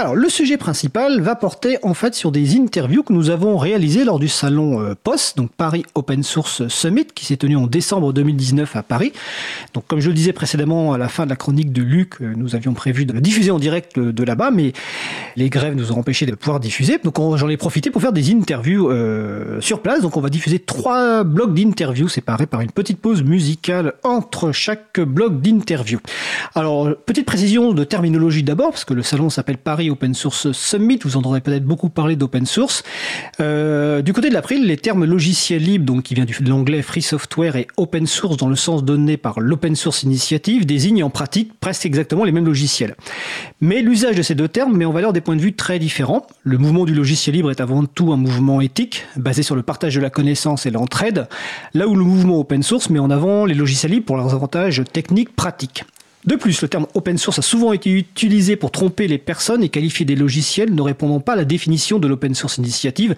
Alors, le sujet principal va porter en fait sur des interviews que nous avons réalisées lors du salon euh, POS, donc Paris Open Source Summit, qui s'est tenu en décembre 2019 à Paris. Donc, comme je le disais précédemment à la fin de la chronique de Luc, euh, nous avions prévu de diffuser en direct de là-bas, mais les grèves nous ont empêché de pouvoir diffuser. Donc, j'en ai profité pour faire des interviews euh, sur place. Donc, on va diffuser trois blocs d'interviews séparés par une petite pause musicale entre chaque bloc d'interviews. Alors, petite précision de terminologie d'abord, parce que le salon s'appelle Paris Open Source Summit, vous entendrez peut-être beaucoup parler d'open source. Euh, du côté de l'April, les termes logiciel libre, donc qui vient de l'anglais free software et open source dans le sens donné par l'Open Source Initiative, désignent en pratique presque exactement les mêmes logiciels. Mais l'usage de ces deux termes met en valeur des points de vue très différents. Le mouvement du logiciel libre est avant tout un mouvement éthique, basé sur le partage de la connaissance et l'entraide, là où le mouvement open source met en avant les logiciels libres pour leurs avantages techniques pratiques. De plus, le terme open source a souvent été utilisé pour tromper les personnes et qualifier des logiciels ne répondant pas à la définition de l'open source initiative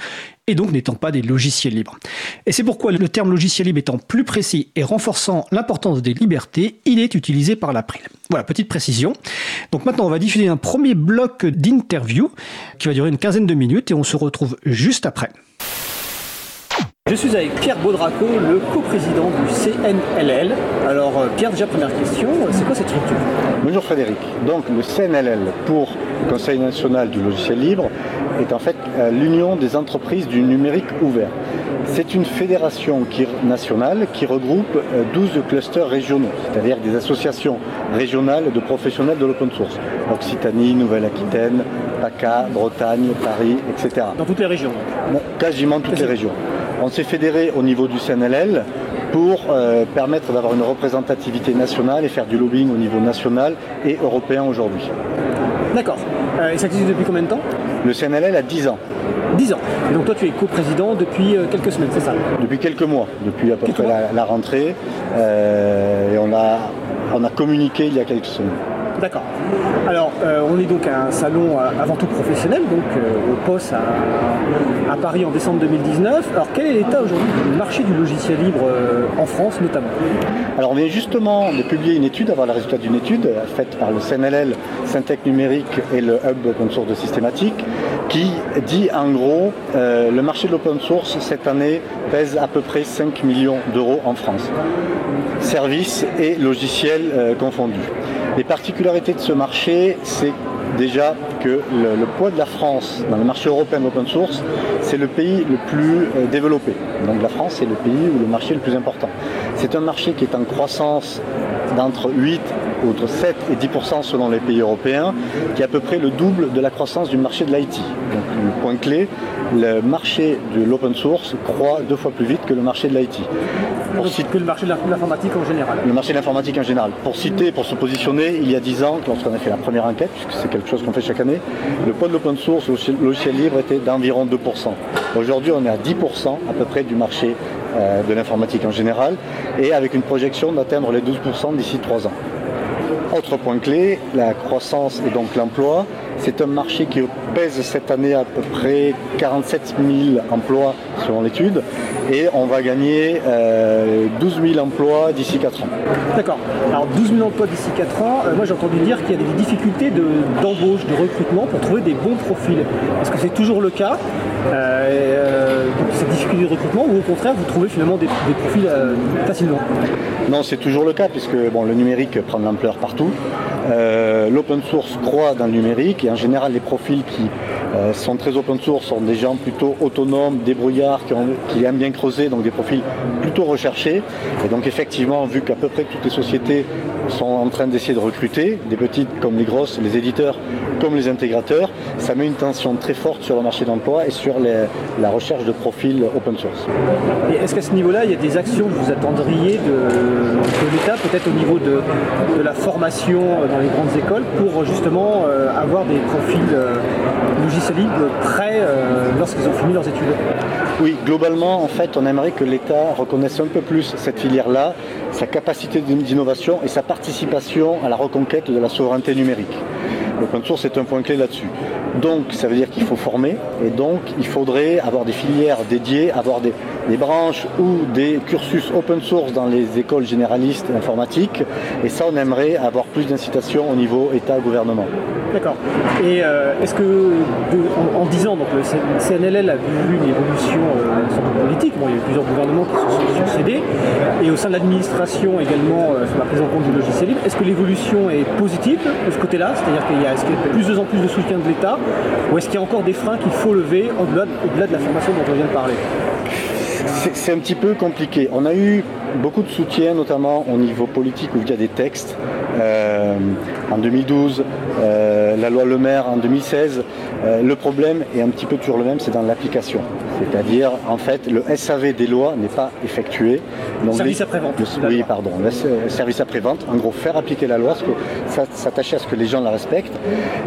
et donc n'étant pas des logiciels libres. Et c'est pourquoi le terme logiciel libre étant plus précis et renforçant l'importance des libertés, il est utilisé par l'April. Voilà, petite précision. Donc maintenant, on va diffuser un premier bloc d'interview qui va durer une quinzaine de minutes et on se retrouve juste après. Je suis avec Pierre Baudraco, le coprésident du CNLL. Alors euh, Pierre, déjà première question, c'est quoi cette structure? Bonjour Frédéric. Donc le CNLL pour Conseil national du logiciel libre est en fait euh, l'union des entreprises du numérique ouvert. C'est une fédération nationale qui regroupe 12 euh, clusters régionaux, c'est-à-dire des associations régionales de professionnels de l'open source. Occitanie, Nouvelle-Aquitaine, PACA, Bretagne, Paris, etc. Dans toutes les régions Quasiment toutes les régions. On s'est fédéré au niveau du CNLL pour euh, permettre d'avoir une représentativité nationale et faire du lobbying au niveau national et européen aujourd'hui. D'accord. Euh, et ça existe depuis combien de temps? Le CNLL a 10 ans. 10 ans. Et donc toi tu es coprésident depuis euh, quelques semaines, c'est ça Depuis quelques mois, depuis à peu près la, rentrée. et on a, on a communiqué il y a quelques semaines. D'accord. Alors, euh, on est donc à un salon euh, avant tout professionnel, donc euh, au POS à, Paris en décembre 2019. Alors, quel est l'état aujourd'hui du marché du logiciel libre en France notamment? Alors, on vient justement de publier une étude, avoir le résultat d'une étude faite par le CNLL, Syntec Numérique et le Hub Open Source de Systématique, qui dit en gros le marché de l'open source cette année pèse à peu près 5 millions d'euros en France. Services et logiciels confondus. Les particularités de ce marché, c'est déjà que le, poids de la France dans le marché européen d'open source, c'est le pays le plus euh, développé. Donc la France, c'est le pays où le marché est le plus important. C'est un marché qui est en croissance d'entre 8 entre 7 et 10% selon les pays européens, qui est à peu près le double de la croissance du marché de l'IT. Donc le point clé, le marché de l'open source croît deux fois plus vite que le marché de l'IT. Pour citer, que le marché de l'informatique en général. Le marché de l'informatique en général. Pour citer, pour se positionner, il y a 10 ans, lorsqu'on a fait la première enquête, puisque c'est quelque chose qu'on fait chaque année, le poids de l'open source au logiciel libre était d'environ 2%. Aujourd'hui, on est à 10% à peu près du marché euh, de l'informatique en général, et avec une projection d'atteindre les 12% d'ici 3 ans. Autre point clé, la croissance et donc l'emploi. C'est un marché qui pèse cette année à peu près 47 000 emplois selon l'étude et on va gagner 12 euh, 000 emplois d'ici 4 ans. D'accord. Alors 12 000 emplois d'ici 4 ans, euh, moi j'ai entendu dire qu'il y a des difficultés d'embauche, de, recrutement pour trouver des bons profils. Est-ce que c'est toujours le cas euh, cette difficulté de recrutement ou au contraire vous trouvez finalement des, profils facilement? Non, c'est toujours le cas puisque le numérique prend de l'ampleur partout. L'open source croît dans le numérique et en général les profils qui euh, sont très open source, sont des gens plutôt autonomes, débrouillards, qui, aiment bien creuser, donc des profils plutôt recherchés. Et donc effectivement, vu qu'à peu près toutes les sociétés sont en train d'essayer de recruter, des petites comme les grosses, les éditeurs comme les intégrateurs, ça met une tension très forte sur le marché d'emploi et sur la recherche de profils open source. Est-ce qu'à ce niveau-là, il y a des actions que vous attendriez de, l'État, peut-être au niveau de, la formation dans les grandes écoles, pour justement euh, avoir des profils euh, logiciels libres prêts euh, lorsqu'ils ont fini leurs études Oui, globalement, en fait, on aimerait que l'État reconnaisse un peu plus cette filière-là, sa capacité d'innovation et sa participation à la reconquête de la souveraineté numérique. L'open source est un point clé là-dessus. Donc ça veut dire qu'il faut former et donc il faudrait avoir des filières dédiées, avoir des, branches ou des cursus open source dans les écoles généralistes informatiques. Et ça, on aimerait avoir plus d'incitation au niveau État-gouvernement. D'accord. Et euh, est-ce que, en, 10 ans, donc le CNLL a vu une évolution euh, politique? Bon, il y a eu plusieurs gouvernements qui se sont succédés, et au sein de l'administration également euh, sur la prise en compte du logiciel libre. Est-ce que l'évolution est positive de ce côté-là? C'est-à-dire qu'il y a, qu y a plus en plus de soutien de l'État, ou est-ce qu'il y a encore des freins qu'il faut lever au-delà au de la formation dont on vient de parler? C'est un petit peu compliqué. On a eu beaucoup de soutien, notamment au niveau politique où il y a des textes. Euh, en 2012, euh, la loi Le Maire en 2016. Euh, le problème est un petit peu toujours le même, c'est dans l'application. C'est-à-dire, en fait, le SAV des lois n'est pas effectué. Donc service après-vente. Oui, pardon. Le service après-vente, en gros, faire appliquer la loi, s'attacher à ce que les gens la respectent.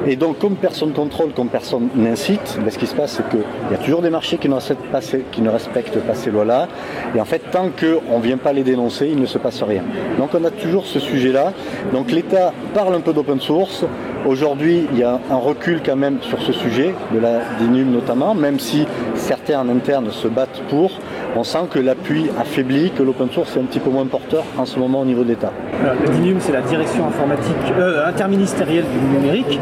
Et donc, comme personne contrôle, comme personne n'incite, ben, ce qui se passe, c'est qu'il y a toujours des marchés qui ne respectent pas ces, qui ne respectent pas ces lois-là. Et en fait, tant qu'on ne vient pas les dénoncer, il ne se passe rien. Donc, on a toujours ce sujet-là. Donc, l'État parle un peu d'open source. Aujourd'hui, il y a un recul quand même sur ce sujet, de la DINUM notamment, même si certains en interne se battent pour on sent que l'appui affaiblit, que l'open source est un petit peu moins porteur en ce moment au niveau de l'État. Le DINUM, c'est la direction informatique euh, interministérielle du numérique,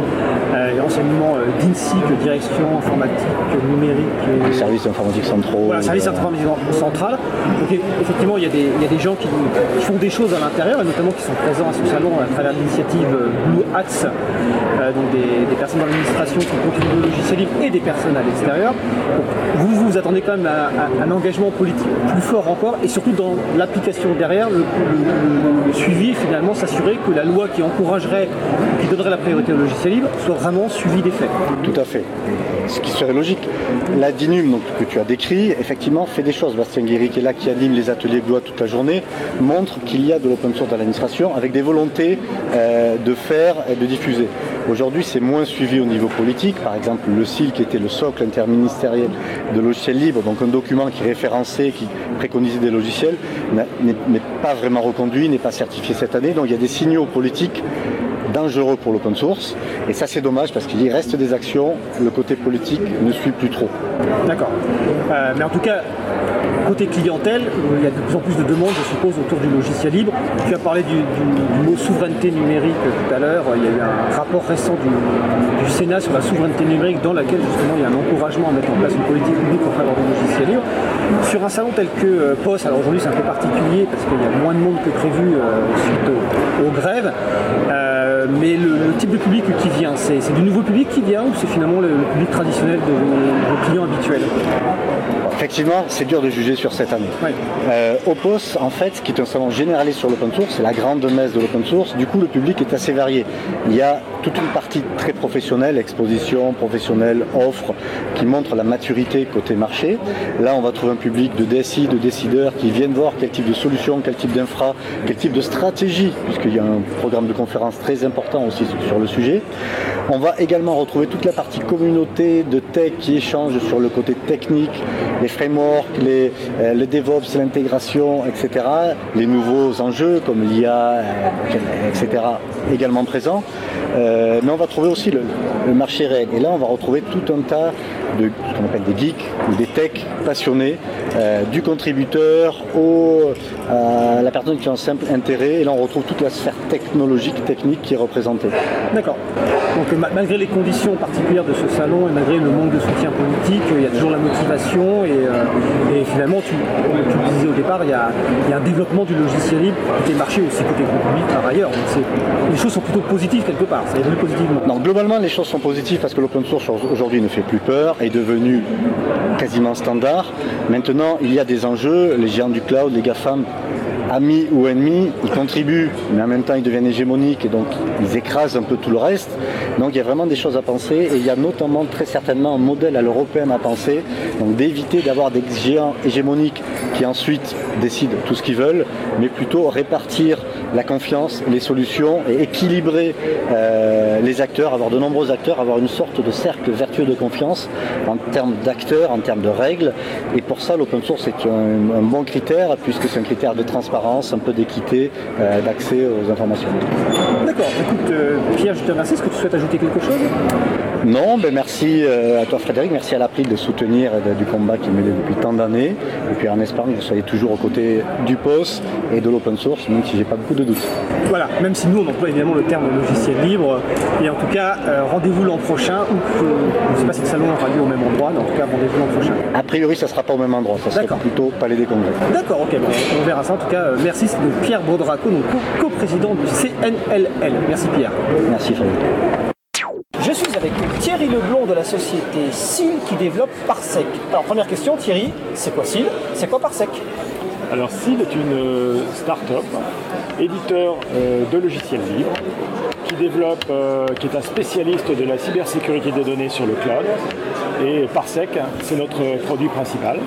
euh, et enseignement euh, DINSIC, direction informatique numérique. Et... Services informatiques centraux. Voilà, service informatique central. Donc effectivement, il y, a des, il y a des gens qui, qui, font des choses à l'intérieur, et notamment qui sont présents à ce salon à travers l'initiative Blue Hats, donc des, des, personnes dans l'administration qui contribuent au logiciel libre et des personnes à l'extérieur. Vous vous attendez quand même à, à un engagement politique plus fort encore et surtout dans l'application derrière, le, suivi finalement s'assurer que la loi qui encouragerait, donnerait la priorité au logiciel libre soit vraiment suivie des faits. Tout à fait. Ce qui serait logique. La DINUM donc, que tu as décrit, effectivement, fait des choses. Bastien Guéry, qui est là, qui anime les ateliers loi toute la journée, montre qu'il y a de l'open source dans l'administration avec des volontés euh, de faire et de diffuser. Aujourd'hui, c'est moins suivi au niveau politique. Par exemple, le CIL, qui était le socle interministériel de logiciels libres, donc un document qui référençait, qui préconisait des logiciels, n'est pas vraiment reconduit, n'est pas certifié cette année. Donc il y a des signaux politiques dangereux pour l'open source. Et ça, c'est dommage parce qu'il reste des actions, le côté politique ne suit plus trop. D'accord. Euh, mais en tout cas, côté clientèle, il y a de plus en plus de demandes, je suppose, autour du logiciel libre. Tu as parlé du, mot souveraineté numérique tout à l'heure. Il y a eu un rapport récent du, Sénat sur la souveraineté numérique dans laquelle justement il y a un encouragement à mettre en place une politique publique en faveur du logiciel libre. Sur un salon tel que euh, POS, alors aujourd'hui c'est un peu particulier parce qu'il y a moins de monde que prévu euh, suite aux grèves. Euh, mais le, le, type de public qui vient, c'est du nouveau public qui vient ou c'est finalement le, le, public traditionnel de vos, vos clients habituels Effectivement, c'est dur de juger sur cette année. Euh, Opos, en fait, qui est un salon généraliste sur l'open source, c'est la grande messe de l'open source. Du coup, le public est assez varié. Il y a toute une partie très professionnelle, exposition professionnelle, offre, qui montre la maturité côté marché. Là, on va trouver un public de DSI, de décideurs qui viennent voir quel type de solution, quel type d'infra, quel type de stratégie, puisqu'il y a un programme de conférence très important aussi sur le sujet. On va également retrouver toute la partie communauté de tech qui échange sur le côté technique, les frameworks, les, euh, le DevOps, l'intégration, etc. Les nouveaux enjeux comme l'IA, euh, etc. également présents. Euh, mais on va trouver aussi le, marché réel. Et là, on va retrouver tout un tas de ce qu'on appelle des geeks ou des techs passionnés, euh, du contributeur au, à la personne qui a un simple intérêt. Et là, on retrouve toute la sphère technologique, technique qui est représentée. D'accord. Donc, malgré les conditions particulières de ce salon et malgré le manque de soutien politique, il y a toujours la motivation et, euh, et finalement, tu, tu, le disais au départ, il y, a, il y, a, un développement du logiciel libre côté marché aussi côté public par ailleurs. Donc les choses sont plutôt positives quelque part, ça évolue positivement. Non, globalement, les choses sont positives parce que l'open source aujourd'hui ne fait plus peur, est devenu quasiment standard. Maintenant, il y a des enjeux, les géants du cloud, les GAFAM amis ou ennemis, ils contribuent, mais en même temps ils deviennent hégémoniques et donc ils écrasent un peu tout le reste. Donc il y a vraiment des choses à penser et il y a notamment très certainement un modèle à l'européenne à penser, donc d'éviter d'avoir des géants hégémoniques qui ensuite décident tout ce qu'ils veulent, mais plutôt répartir la confiance, les solutions et équilibrer euh, les acteurs, avoir de nombreux acteurs, avoir une sorte de cercle vertueux de confiance en termes d'acteurs, en termes de règles. Et pour ça, l'open source est un, bon critère, puisque c'est un critère de transparence, un peu d'équité, euh, d'accès aux informations. D'accord. Écoute, euh, Pierre, je te remercie. Est-ce que tu souhaites ajouter quelque chose? Non, ben merci à toi Frédéric, merci à l'April de soutenir du combat qui mené depuis tant d'années. Et puis en espérant que vous soyez toujours aux côtés du POS et de l'open source, même si j'ai pas beaucoup de doutes. Voilà, même si nous on emploie évidemment le terme logiciel libre. Et en tout cas, rendez-vous l'an prochain, ou je ne sais pas si le salon aura lieu au même endroit, mais en tout cas, rendez-vous l'an prochain. A priori, ça ne sera pas au même endroit, ça sera plutôt Palais des Congrès. D'accord, ok, on verra ça. En tout cas, euh, merci, c'est Pierre Baudraco, co-président du CNLL. Merci Pierre. Merci Frédéric. Je suis avec Thierry Leblond de la société SIL qui développe Parsec. Alors première question Thierry, c'est quoi SIL? C'est quoi Parsec? Alors SIL est une euh, start-up, éditeur euh, de logiciels libres, développe, qui est un spécialiste de la cybersécurité des données sur le cloud. Et Parsec, c'est notre produit principal.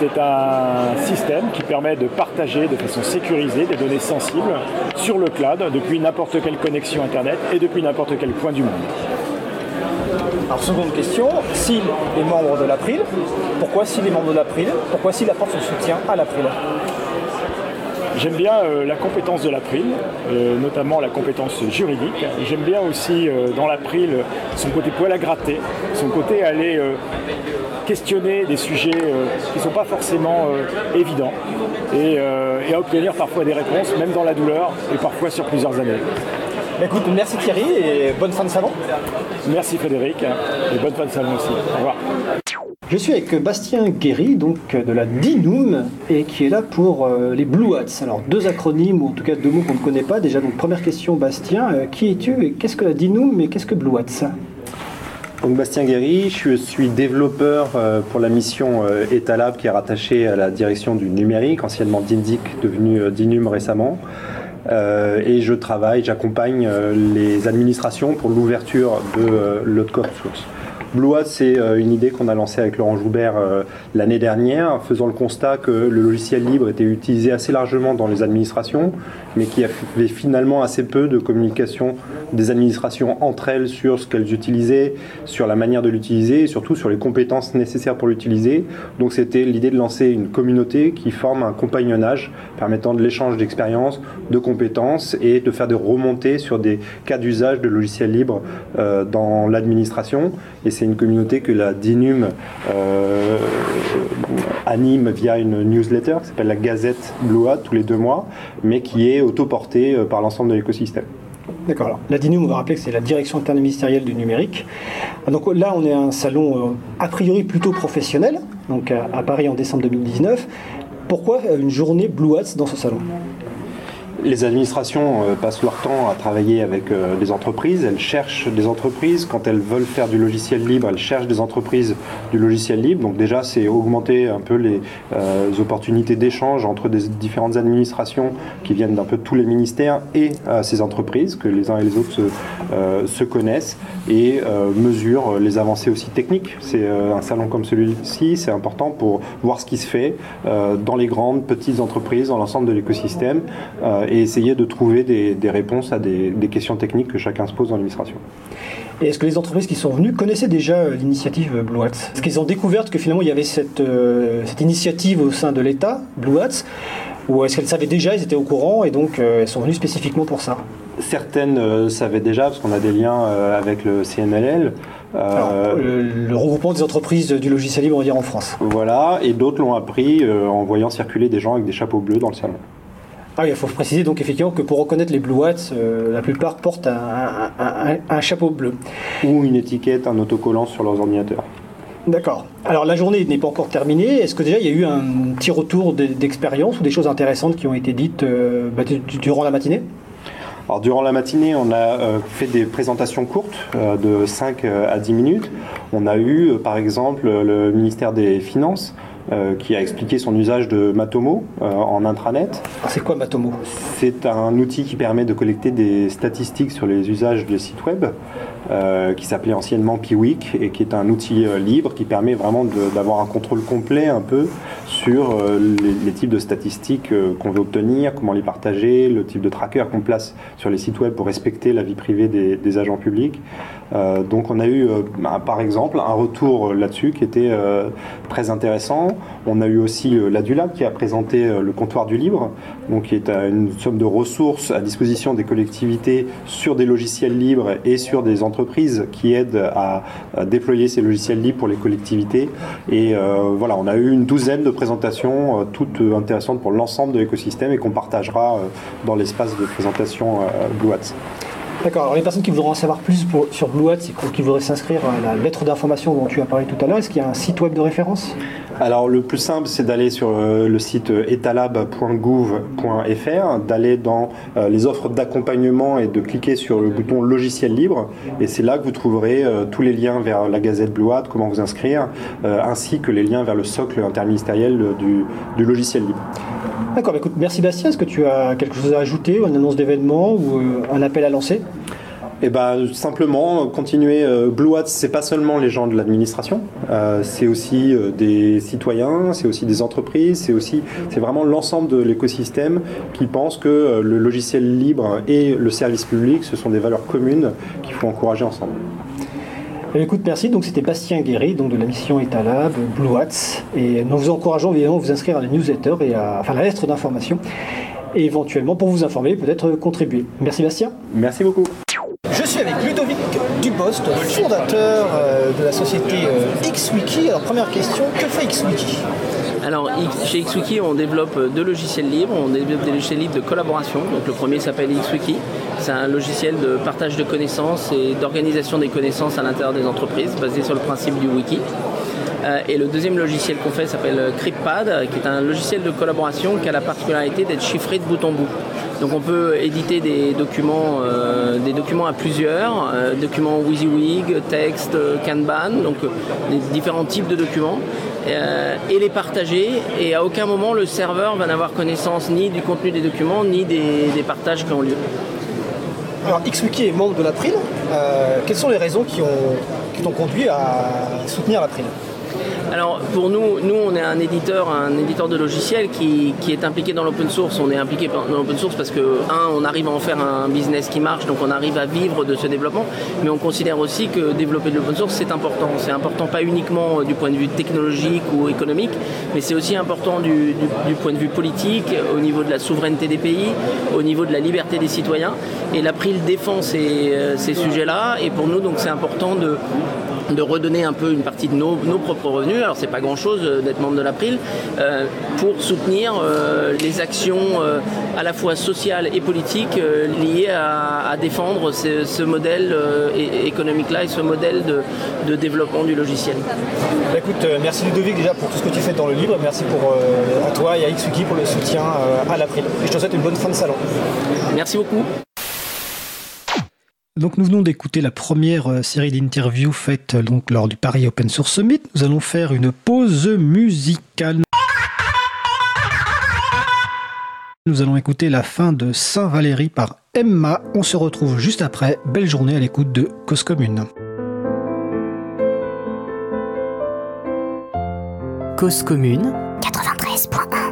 C'est un système qui permet de partager de façon sécurisée des données sensibles sur le cloud depuis n'importe quelle connexion Internet et depuis n'importe quel point du monde. Alors seconde question, s'il est membre de l'April, pourquoi s'il est membre de l'April Pourquoi s'il apporte son soutien à l'April? J'aime bien euh, la compétence de l'April, euh, notamment la compétence juridique. J'aime bien aussi euh, dans l'April son côté poil à gratter, son côté aller questionner des sujets qui ne sont pas forcément évidents et, à obtenir parfois des réponses, même dans la douleur et parfois sur plusieurs années. Bah, écoute, merci Thierry et bonne fin de salon. Merci Frédéric et bonne fin de salon aussi. Au revoir. Je suis avec Bastien Guéry, donc de la DINUM, et qui est là pour euh, les Blue Hats. Alors deux acronymes, ou en tout cas deux mots qu'on ne connaît pas. Déjà, donc première question, Bastien, euh, qui es-tu et qu'est-ce que la DINUM et qu'est-ce que Blue Hats? Donc Bastien Guéry, je suis développeur euh, pour la mission Etalab qui est rattachée à la direction du numérique, anciennement DINDIC, devenu DINUM récemment. et je travaille, j'accompagne les administrations pour l'ouverture de code source. Blois, c'est euh, une idée qu'on a lancée avec Laurent Joubert euh, l'année dernière, faisant le constat que le logiciel libre était utilisé assez largement dans les administrations, mais qu'il y avait finalement assez peu de communication des administrations entre elles sur ce qu'elles utilisaient, sur la manière de l'utiliser et surtout sur les compétences nécessaires pour l'utiliser. Donc c'était l'idée de lancer une communauté qui forme un compagnonnage permettant de l'échange d'expériences, de compétences et de faire des remontées sur des cas d'usage de logiciels libres euh, dans l'administration. Et c'est une communauté que la DINUM euh, anime via une newsletter qui s'appelle la Gazette Blois tous les deux mois, mais qui est autoportée euh, par l'ensemble de l'écosystème. D'accord. Alors, la DINUM, on va rappeler que c'est la direction interministérielle du numérique. Donc là, on est à un salon euh, a priori plutôt professionnel, donc à, Paris en décembre 2019. Pourquoi une journée Blue Hats dans ce salon? Les administrations euh, passent leur temps à travailler avec euh, des entreprises, elles cherchent des entreprises, quand elles veulent faire du logiciel libre, elles cherchent des entreprises du logiciel libre. Donc déjà, c'est augmenter un peu les euh, opportunités d'échange entre différentes administrations qui viennent d'un peu tous les ministères et ces entreprises, que les uns et les autres se, connaissent et mesurent les avancées aussi techniques. C'est un salon comme celui-ci, c'est important pour voir ce qui se fait dans les grandes, petites entreprises, dans l'ensemble de l'écosystème essayer de trouver des, réponses à des, questions techniques que chacun se pose dans l'administration. Et est-ce que les entreprises qui sont venues connaissaient déjà euh, l'initiative Blue Hats? Est-ce qu'ils ont découvert que finalement il y avait cette, euh, cette initiative au sein de l'État, Blue Hats? Ou est-ce qu'elles savaient déjà, ils étaient au courant et donc euh, elles sont venues spécifiquement pour ça? Certaines savaient déjà parce qu'on a des liens avec le CNLL. le, regroupement des entreprises du logiciel libre, on va dire en France. Voilà, et d'autres l'ont appris en voyant circuler des gens avec des chapeaux bleus dans le salon. Ah il faut préciser donc effectivement que pour reconnaître les Blue Hats, euh, la plupart portent un, chapeau bleu. Ou une étiquette, un autocollant sur leurs ordinateurs. D'accord. Alors la journée n'est pas encore terminée. Est-ce que déjà il y a eu un petit retour d'expérience ou des choses intéressantes qui ont été dites euh, bah, durant la matinée? Alors, durant la matinée, on a euh, fait des présentations courtes de 5 à 10 minutes. On a eu, par exemple, le ministère des Finances euh, qui a expliqué son usage de Matomo euh, en intranet. C'est quoi Matomo? C'est un outil qui permet de collecter des statistiques sur les usages de sites web, euh, qui s'appelait anciennement Piwik et qui est un outil libre qui permet vraiment d'avoir un contrôle complet un peu sur les, types de statistiques qu'on veut obtenir, comment les partager, le type de tracker qu'on place sur les sites web pour respecter la vie privée des, des agents publics. Euh, donc on a eu bah, par exemple un retour là-dessus qui était très intéressant. On a eu aussi l'Adulab qui a présenté le comptoir du libre, donc qui est une somme de ressources à disposition des collectivités sur des logiciels libres et sur des entreprises qui aident à, déployer ces logiciels libres pour les collectivités. Et voilà, on a eu une douzaine de présentations toutes intéressantes pour l'ensemble de l'écosystème et qu'on partagera dans l'espace de présentation Blue D'accord. Alors les personnes qui voudront en savoir plus sur Blue Hat, qui voudraient s'inscrire à la lettre d'information dont tu as parlé tout à l'heure, est-ce qu'il y a un site web de référence? Alors le plus simple, c'est d'aller sur euh, le site etalab.gouv.fr, d'aller dans euh, les offres d'accompagnement et de cliquer sur le bouton logiciel libre. Et c'est là que vous trouverez euh, tous les liens vers la Gazette Blue Hat, comment vous inscrire, ainsi que les liens vers le socle interministériel du, du logiciel libre. D'accord, bah, écoute, merci Bastien. Est-ce que tu as quelque chose à ajouter, une annonce d'événement ou un appel à lancer? Et eh ben, simplement continuer. Euh, Blue Hat, c'est pas seulement les gens de l'administration, euh, c'est aussi euh, des citoyens, c'est aussi des entreprises, c'est aussi, c'est vraiment l'ensemble de l'écosystème qui pense que le logiciel libre et le service public, ce sont des valeurs communes qu'il faut encourager ensemble. Eh écoute, merci. Donc c'était Bastien Guéry, donc de la mission Etalab, Blue Hats, et nous vous encourageons évidemment à vous inscrire à la newsletter et à, enfin la lettre d'information, et éventuellement pour vous informer, peut-être contribuer. Merci Bastien. Merci beaucoup. Dupost, fondateur euh, de la société euh, XWiki. Alors première question, que fait XWiki? Alors chez XWiki on développe deux logiciels libres, on développe des logiciels libres de collaboration. Donc le premier s'appelle XWiki, c'est un logiciel de partage de connaissances et d'organisation des connaissances à l'intérieur des entreprises basé sur le principe du wiki. Euh, et le deuxième logiciel qu'on fait s'appelle CryptPad, qui est un logiciel de collaboration qui a la particularité d'être chiffré de bout en bout. Donc on peut éditer des documents, euh, des documents à plusieurs, euh, documents WYSIWYG, texte, Kanban, donc différents types de documents, et les partager. Et à aucun moment le serveur va n'avoir connaissance ni du contenu des documents, ni des, partages qui ont lieu. Alors XWiki est membre de l'April. quelles sont les raisons qui t'ont conduit à soutenir l'April alors pour nous, nous on est un éditeur, un éditeur de logiciels qui, est impliqué dans l'open source. On est impliqué dans l'open source parce que un, on arrive à en faire un business qui marche, donc on arrive à vivre de ce développement. Mais on considère aussi que développer de l'open source c'est important. C'est important pas uniquement du point de vue technologique ou économique, mais c'est aussi important du, point de vue politique, au niveau de la souveraineté des pays, au niveau de la liberté des citoyens. Et l'April défend ces, euh, ces sujets-là. Et pour nous, donc c'est important de de redonner un peu une partie de nos, propres revenus, alors c'est pas grand chose euh, d'être membre de l'April, euh, pour soutenir euh, les actions à la fois sociales et politiques liées à, défendre ce, modèle économique-là et ce modèle de, développement du logiciel. Bah, écoute, merci Ludovic déjà pour tout ce que tu fais dans le livre, merci pour, à toi et à Xwiki pour le soutien à l'April. Et je te souhaite une bonne fin de salon. Merci beaucoup. Donc nous venons d'écouter la première euh, série d'interviews faites euh, donc lors du Paris Open Source Summit. Nous allons faire une pause musicale. Nous allons écouter la fin de Saint-Valéry par Emma. On se retrouve juste après. Belle journée à l'écoute de Cause Commune. Cause Commune 93.1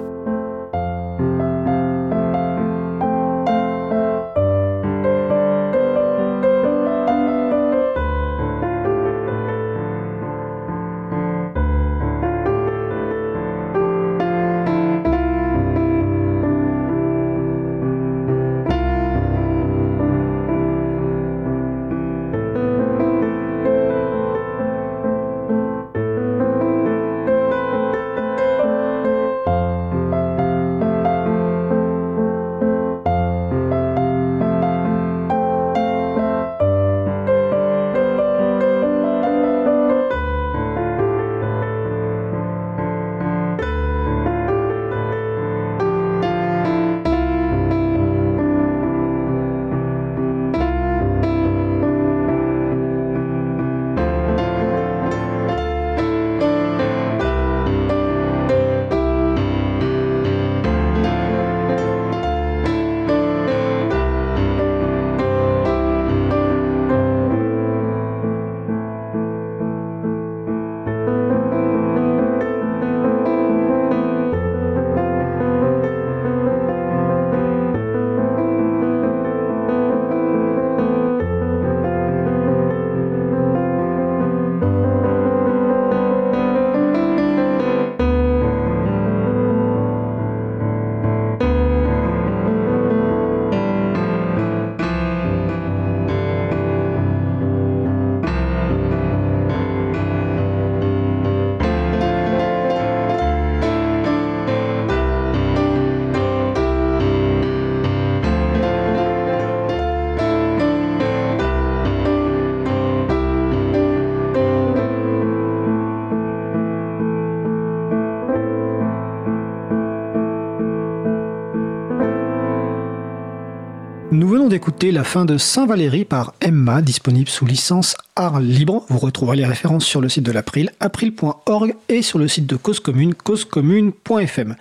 d'écouter la fin de Saint-Valéry par Emma, disponible sous licence art libre. Vous retrouverez les références sur le site de l'April, april.org et sur le site de Cause Commune, causecommune.fm.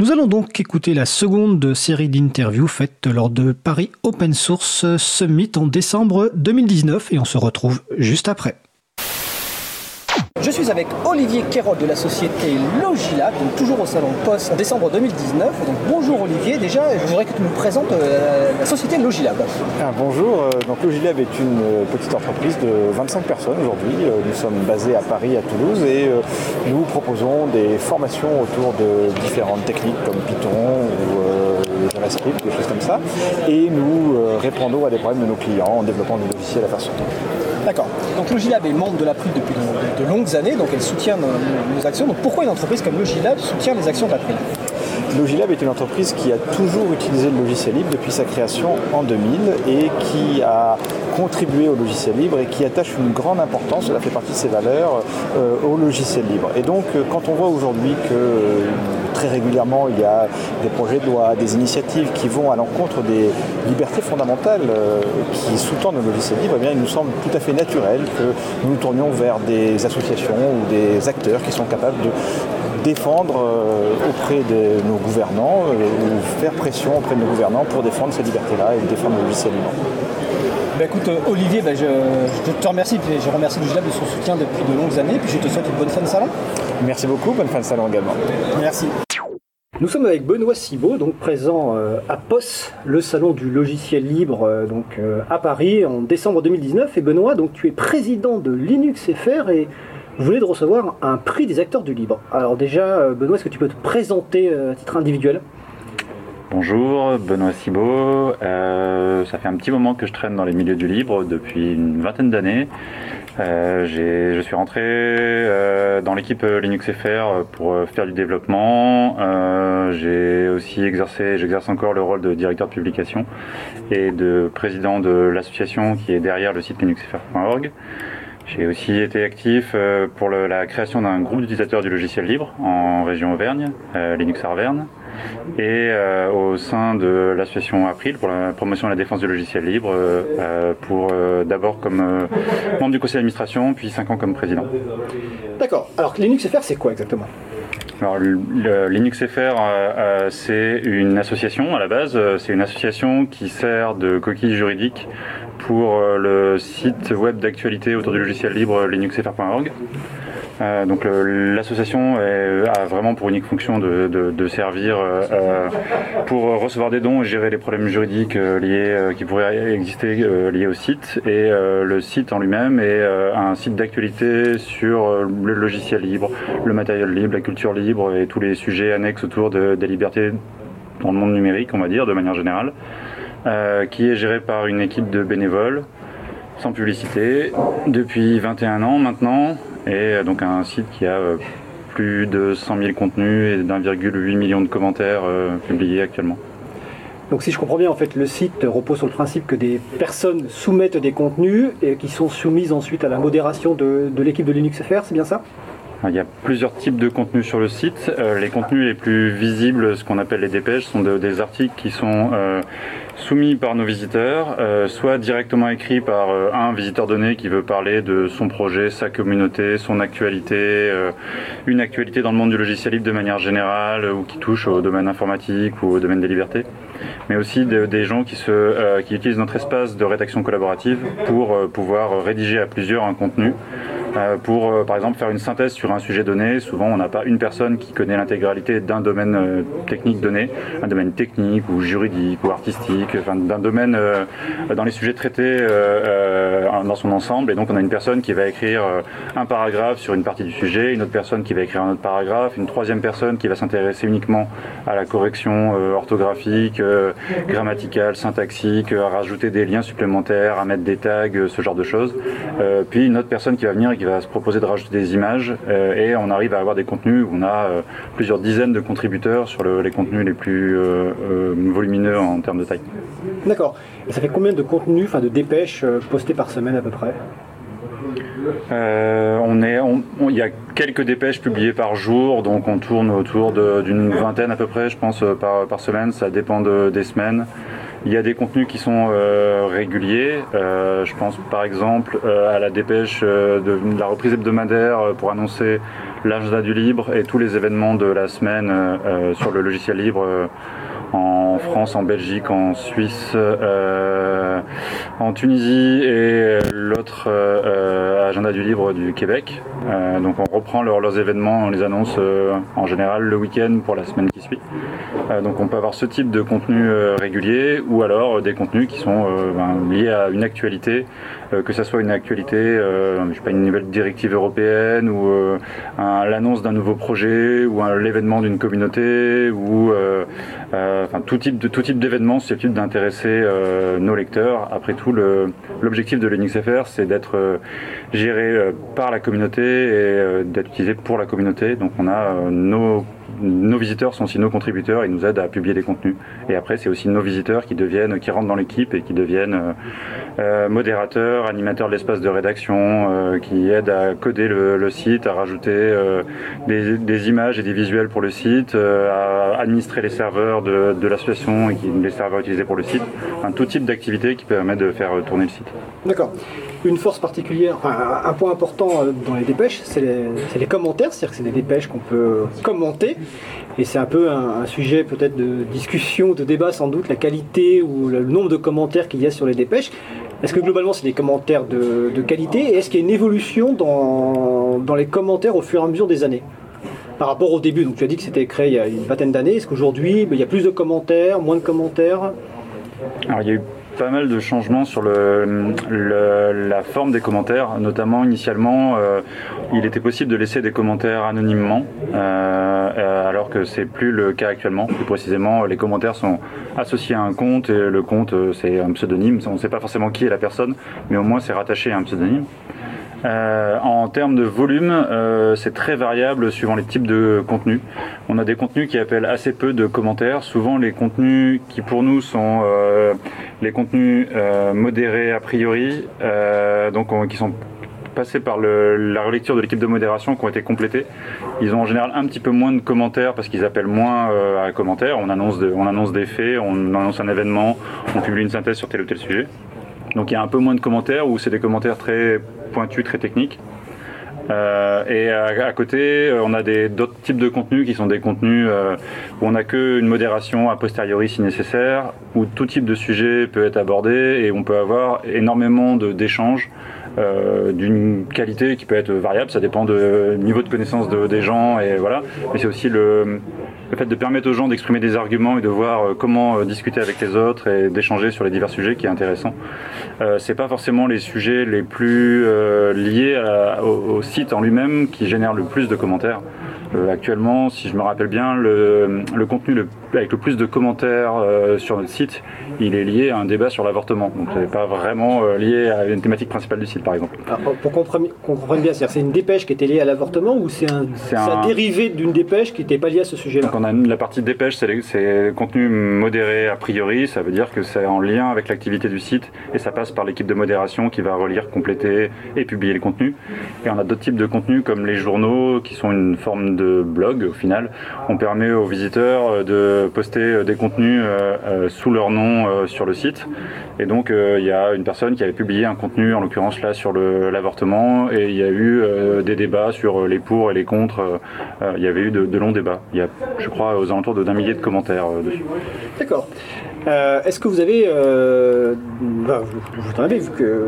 Nous allons donc écouter la seconde série d'interviews faites lors de Paris Open Source Summit en décembre 2019 et on se retrouve juste après. Je suis avec Olivier Quérol de la société Logilab, donc toujours au salon Post en décembre 2019. Donc bonjour Olivier, déjà je voudrais que tu nous présentes euh, la société Logilab. Ah, bonjour, euh, donc Logilab est une euh, petite entreprise de 25 personnes aujourd'hui. Nous sommes basés à Paris, à Toulouse et nous proposons des formations autour de différentes techniques comme Python ou JavaScript, des choses comme ça. Et nous répondons à des problèmes de nos clients en développant des logiciels à faire D'accord. Donc Logilab est membre de l'April depuis de, longues années, donc elle soutient nos, actions. Donc pourquoi une entreprise comme Logilab soutient les actions d'April? Logilab est une entreprise qui a toujours utilisé le logiciel libre depuis sa création en 2000 et qui a contribué au logiciel libre et qui attache une grande importance, cela fait partie de ses valeurs, euh, au logiciel libre. Et donc euh, quand on voit aujourd'hui que euh, très régulièrement il y a des projets de loi, des initiatives qui vont à l'encontre des libertés fondamentales qui sous-tendent le logiciel libre, eh bien, il nous semble tout à fait naturel que nous nous tournions vers des associations ou des acteurs qui sont capables de défendre euh, auprès de nos gouvernants euh, ou faire pression auprès de nos gouvernants pour défendre ces libertés-là et défendre le logiciel libre. Bah écoute euh, Olivier, bah, je, te remercie et je remercie Logilab de son soutien depuis de longues années puis je te souhaite une bonne fin de salon. Merci beaucoup, bonne fin de salon également. Merci. Nous sommes avec Benoît Cibot, donc présent à POS, le salon du logiciel libre donc, à Paris en décembre 2019. Et Benoît, donc, tu es président de Linux FR et vous venez de recevoir un prix des acteurs du libre. Alors déjà, euh, Benoît, est-ce que tu peux te présenter euh, à titre individuel? Bonjour, Benoît Cibot. Euh, ça fait un petit moment que je traîne dans les milieux du libre, depuis une vingtaine d'années. je suis rentré dans l'équipe Linux FR pour faire du développement. j'ai aussi exercé, j'exerce encore le rôle de directeur de publication et de président de l'association qui est derrière le site linuxfr.org. J'ai aussi été actif euh, pour la création d'un groupe d'utilisateurs du logiciel libre en région Auvergne, euh, Linux Arverne, et euh, au sein de l'association April pour la promotion et la défense du logiciel libre, pour d'abord comme membre du conseil d'administration, puis 5 ans comme président. D'accord. Alors Linux FR, c'est quoi exactement? Alors, le Linux FR, c'est une association à la base. C'est une association qui sert de coquille juridique pour euh, le site web d'actualité autour du logiciel libre linuxfr.org. Euh, donc l'association a vraiment pour unique fonction de, servir euh, pour recevoir des dons et gérer les problèmes juridiques liés qui pourraient exister liés au site. Et le site en lui-même est un site d'actualité sur le logiciel libre, le matériel libre, la culture libre et tous les sujets annexes autour des libertés dans le monde numérique, on va dire, de manière générale. Euh, qui est géré par une équipe de bénévoles, sans publicité, depuis 21 ans maintenant, et euh, donc un site qui a euh, plus de 100 000 contenus et d'1,8 million de commentaires publiés actuellement. Donc si je comprends bien, en fait, le site repose sur le principe que des personnes soumettent des contenus et qui sont soumises ensuite à la modération de, de l'équipe de Linux FR, c'est bien ça? Il y a plusieurs types de contenus sur le site. Euh, les contenus les plus visibles, ce qu'on appelle les dépêches, sont des articles qui sont euh, soumis par nos visiteurs, euh, soit directement écrits par un visiteur donné qui veut parler de son projet, sa communauté, son actualité, une actualité dans le monde du logiciel libre de manière générale ou qui touche au domaine informatique ou au domaine des libertés, mais aussi des gens qui, se, qui utilisent notre espace de rédaction collaborative pour pouvoir rédiger à plusieurs un contenu. Euh, pour, euh, par exemple, faire une synthèse sur un sujet donné. Souvent, on n'a pas une personne qui connaît l'intégralité d'un domaine euh, technique donné, un domaine technique ou juridique ou artistique, d'un domaine dans les sujets traités dans son ensemble. Et donc, on a une personne qui va écrire un paragraphe sur une partie du sujet, une autre personne qui va écrire un autre paragraphe, une troisième personne qui va s'intéresser uniquement à la correction orthographique, grammaticale, syntaxique, à rajouter des liens supplémentaires, à mettre des tags, ce genre de choses. puis une autre personne qui va venir et qui va se proposer de rajouter des images euh, et on arrive à avoir des contenus où on a euh, plusieurs dizaines de contributeurs sur les contenus les plus euh, volumineux en termes de taille. D'accord. Et ça fait combien de contenus, enfin de dépêches postées par semaine à peu près? On est, il y a quelques dépêches publiées par jour, donc on tourne autour d'une vingtaine à peu près, je pense, par, par semaine. Ça dépend des semaines. Il y a des contenus qui sont euh, réguliers. Euh, je pense par exemple euh, à la dépêche de la reprise hebdomadaire pour annoncer l'agenda du libre et tous les événements de la semaine sur le logiciel libre en France, en Belgique, en Suisse, euh, en Tunisie et l'autre euh, agenda du livre du Québec. Euh, donc on reprend leurs événements, on les annonce en général le week-end pour la semaine qui suit. donc on peut avoir ce type de contenu régulier ou alors des contenus qui sont ben, liés à une actualité euh, que ce soit une actualité, euh, je sais pas, une nouvelle directive européenne ou euh, l'annonce d'un nouveau projet ou l'événement d'une communauté ou enfin tout type de tout type d'événement susceptible d'intéresser nos lecteurs. Après tout, l'objectif de l'UnixFR, c'est d'être géré par la communauté et d'être utilisé pour la communauté. Donc on a nos nos visiteurs sont aussi nos contributeurs, ils nous aident à publier des contenus. Et après, c'est aussi nos visiteurs qui deviennent, qui rentrent dans l'équipe et qui deviennent euh, euh, modérateurs, animateurs de l'espace de rédaction, euh, qui aident à coder le, site, à rajouter des, images et des visuels pour le site, à administrer les serveurs de, l'association et les serveurs utilisés pour le site. Un tout type d'activité qui permet de faire tourner le site. D'accord une force particulière, un point important dans les dépêches, c'est les, commentaires, c'est-à-dire que c'est des dépêches qu'on peut commenter, et c'est un peu un, sujet peut-être de discussion, de débat sans doute, la qualité ou le nombre de commentaires qu'il y a sur les dépêches. Est-ce que globalement c'est des commentaires de, qualité, et est-ce qu'il y a une évolution dans, les commentaires au fur et à mesure des années par rapport au début, donc tu as dit que c'était créé il y a une vingtaine d'années, est-ce qu'aujourd'hui il y a plus de commentaires, moins de commentaires? Pas mal de changements sur la forme des commentaires, notamment initialement, euh, il était possible de laisser des commentaires anonymement, euh, euh, alors que c'est plus le cas actuellement. Plus précisément, les commentaires sont associés à un compte et le compte c'est un pseudonyme. On ne sait pas forcément qui est la personne, mais au moins c'est rattaché à un pseudonyme. En termes de volume, c'est très variable suivant les types de contenus. On a des contenus qui appellent assez peu de commentaires. Souvent, les contenus qui pour nous sont les contenus modérés a priori, donc qui sont passés par la relecture de l'équipe de modération qui ont été complétés. Ils ont en général un petit peu moins de commentaires parce qu'ils appellent moins à commentaires. On annonce, on annonce des faits, on annonce un événement, on publie une synthèse sur tel ou tel sujet. Donc il y a un peu moins de commentaires ou c'est des commentaires très pointus, très techniques. Euh, et à, côté, euh, on a d'autres types de contenus qui sont des contenus euh, où on n'a qu'une modération a posteriori si nécessaire, où tout type de sujet peut être abordé et on peut avoir énormément d'échanges euh, d'une qualité qui peut être variable, ça dépend du niveau de connaissance des gens et voilà. Mais c'est aussi le, fait de permettre aux gens d'exprimer des arguments et de voir euh, comment euh, discuter avec les autres et d'échanger sur les divers sujets qui est intéressant. Euh, c'est pas forcément les sujets les plus liés au, site en lui-même qui génèrent le plus de commentaires. Actuellement, si je me rappelle bien, le, le contenu le avec le plus de commentaires euh, sur notre site, il est lié à un débat sur l'avortement. Donc n'est pas vraiment euh, lié à une thématique principale du site, par exemple. pour qu'on comprenne, bien, c'est une dépêche qui était liée à l'avortement ou c'est un, dérivé d'une dépêche qui n'était pas liée à ce sujet-là? Donc on a la partie dépêche, c'est contenu modéré a priori, ça veut dire que c'est en lien avec l'activité du site et ça passe par l'équipe de modération qui va relire, compléter et publier le contenu. Et on a d'autres types de contenus comme les journaux qui sont une forme de blog au final. On permet aux visiteurs de poster euh, des contenus euh, euh, sous leur nom sur le site. Et donc il y a une personne qui avait publié un contenu, en l'occurrence là sur l'avortement, et il y a eu des débats sur les pour et les contre. il y avait eu de, longs débats. Il y a, je crois, aux alentours d'un millier de commentaires dessus. D'accord. Est-ce que vous avez, vous, en avez vu que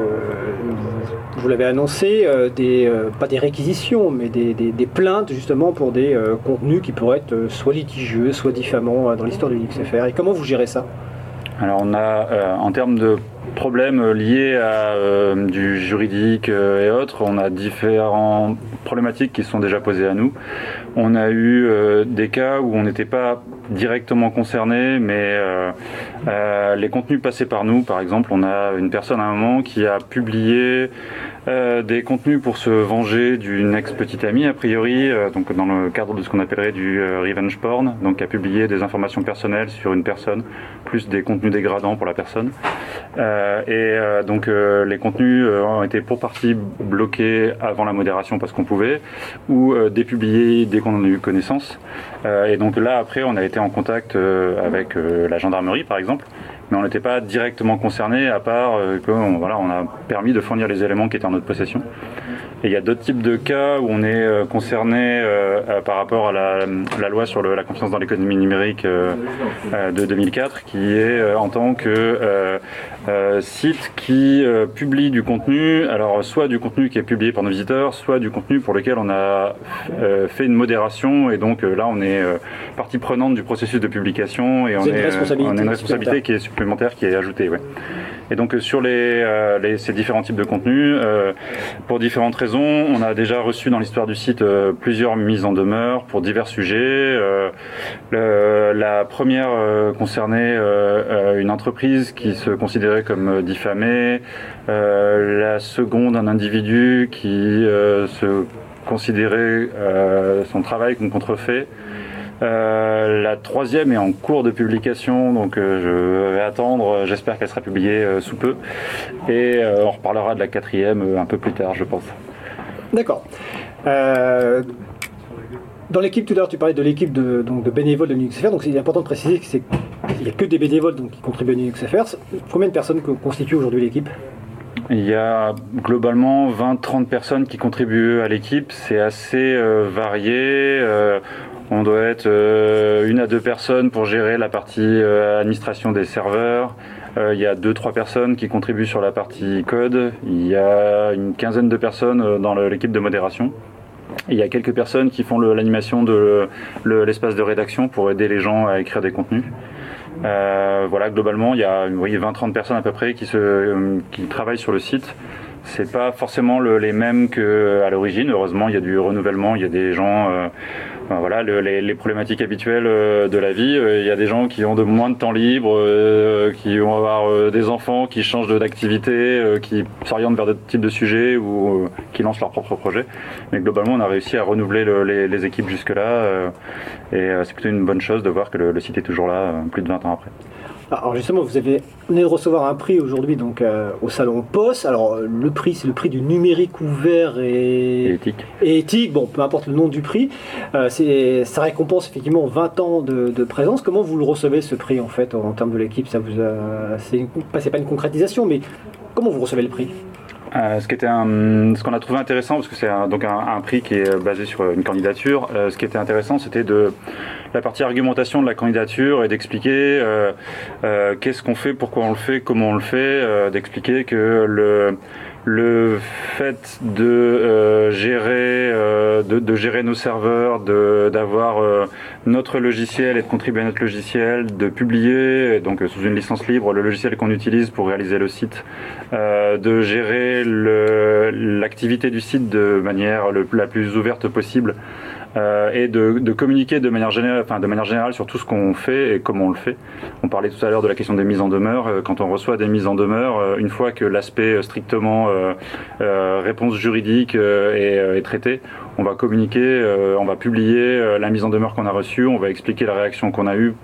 vous l'avez annoncé, des, pas des réquisitions, mais des, plaintes justement pour des contenus qui pourraient être soit litigieux, soit diffamants dans l'histoire du XFR. Et comment vous gérez ça? Alors on a, euh, en termes de problèmes liés à euh, du juridique euh, et autres, on a différentes problématiques qui sont déjà posées à nous. On a eu des cas où on n'était pas directement concerné, mais les contenus passés par nous, par exemple, on a une personne à un moment qui a publié euh, des contenus pour se venger d'une ex-petite amie, a priori, euh, donc dans le cadre de ce qu'on appellerait du euh, revenge porn, donc a publié des informations personnelles sur une personne, plus des contenus dégradants pour la personne. et donc les contenus ont été pour partie bloqués avant la modération parce qu'on pouvait, ou dépubliés dès qu'on en a eu connaissance. et donc là, après, on a été en contact avec la gendarmerie, par exemple, mais on n'était pas directement concerné à part qu'on voilà, on a permis de fournir les éléments qui étaient en notre possession. Et il y a d'autres types de cas où on est euh, concerné euh, euh, par rapport à la, loi sur la confiance dans l'économie numérique de 2004, qui est en tant que site qui publie du contenu, alors soit du contenu qui est publié par nos visiteurs, soit du contenu pour lequel on a fait une modération, et donc là on est partie prenante du processus de publication, et on, est, on a une responsabilité qui est supplémentaire qui est ajoutée. Ouais. Et donc sur les, ces différents types de contenus, pour différentes raisons, on a déjà reçu dans l'histoire du site euh, plusieurs mises en demeure pour divers sujets. Euh, la première euh, concernait une entreprise qui se considérait comme diffamée. la seconde, un individu qui se considérait son travail comme contrefait. La troisième est en cours de publication, donc je vais attendre. J'espère qu'elle sera publiée sous peu. Et on reparlera de la quatrième un peu plus tard, je pense. D'accord. Euh, dans l'équipe, tout à l'heure, tu parlais de l'équipe de, donc, de bénévoles de LinuxFR. Donc, c'est important de préciser qu'il n'y a que des bénévoles donc, qui contribuent à LinuxFR. Combien de personnes constituent aujourd'hui l'équipe? Il y a globalement 20-30 personnes qui contribuent à l'équipe. C'est assez euh, varié. Euh, on doit être une à deux personnes pour gérer la partie administration des serveurs. Euh, il y a deux trois personnes qui contribuent sur la partie code. Il y a une quinzaine de personnes euh, dans l'équipe de modération. il y a quelques personnes qui font l'animation de l'espace de rédaction pour aider les gens à écrire des contenus. Euh, voilà, globalement, il y a 20-30 personnes à peu près qui travaillent sur le site. C'est pas forcément les mêmes qu'à l'origine. Heureusement, il y a du renouvellement. Il y a des gens voilà, les, problématiques habituelles euh, de la vie. Euh, il y a des gens qui ont de moins de temps libre, euh, qui vont avoir des enfants, qui changent d'activité, qui s'orientent vers d'autres types de sujets ou qui lancent leur propre projet. Mais globalement, on a réussi à renouveler les, équipes jusque-là. et c'est plutôt une bonne chose de voir que le site est toujours là plus de 20 ans après. Alors justement, vous avez venez de recevoir un prix aujourd'hui donc euh, au salon POS. Alors le prix, c'est le prix du numérique ouvert et, éthique. Et éthique. Bon, peu importe le nom du prix, euh, c'est ça récompense effectivement 20 ans de, présence. Comment vous le recevez ce prix en fait en, termes de l'équipe? Ça vous, c'est pas une concrétisation, mais comment vous recevez le prix? Euh, ce qui était ce qu'on a trouvé intéressant, parce que c'est donc un, prix qui est basé sur une candidature. ce qui était intéressant, c'était de la partie argumentation de la candidature et d'expliquer euh, euh, qu'est-ce qu'on fait, pourquoi on le fait, comment on le fait, euh, d'expliquer que le le fait de gérer de, gérer nos serveurs, d'avoir notre logiciel et de contribuer à notre logiciel, de publier donc sous une licence libre le logiciel qu'on utilise pour réaliser le site, de gérer l'activité du site de manière la plus ouverte possible. Euh, et de, communiquer de manière, générale, enfin, de manière générale sur tout ce qu'on fait et comment on le fait. On parlait tout à l'heure de la question des mises en demeure. Euh, quand on reçoit des mises en demeure, euh, une fois que l'aspect strictement réponse juridique est, traité, on va communiquer, on va publier la mise en demeure qu'on a reçue, on va expliquer la réaction qu'on a eue,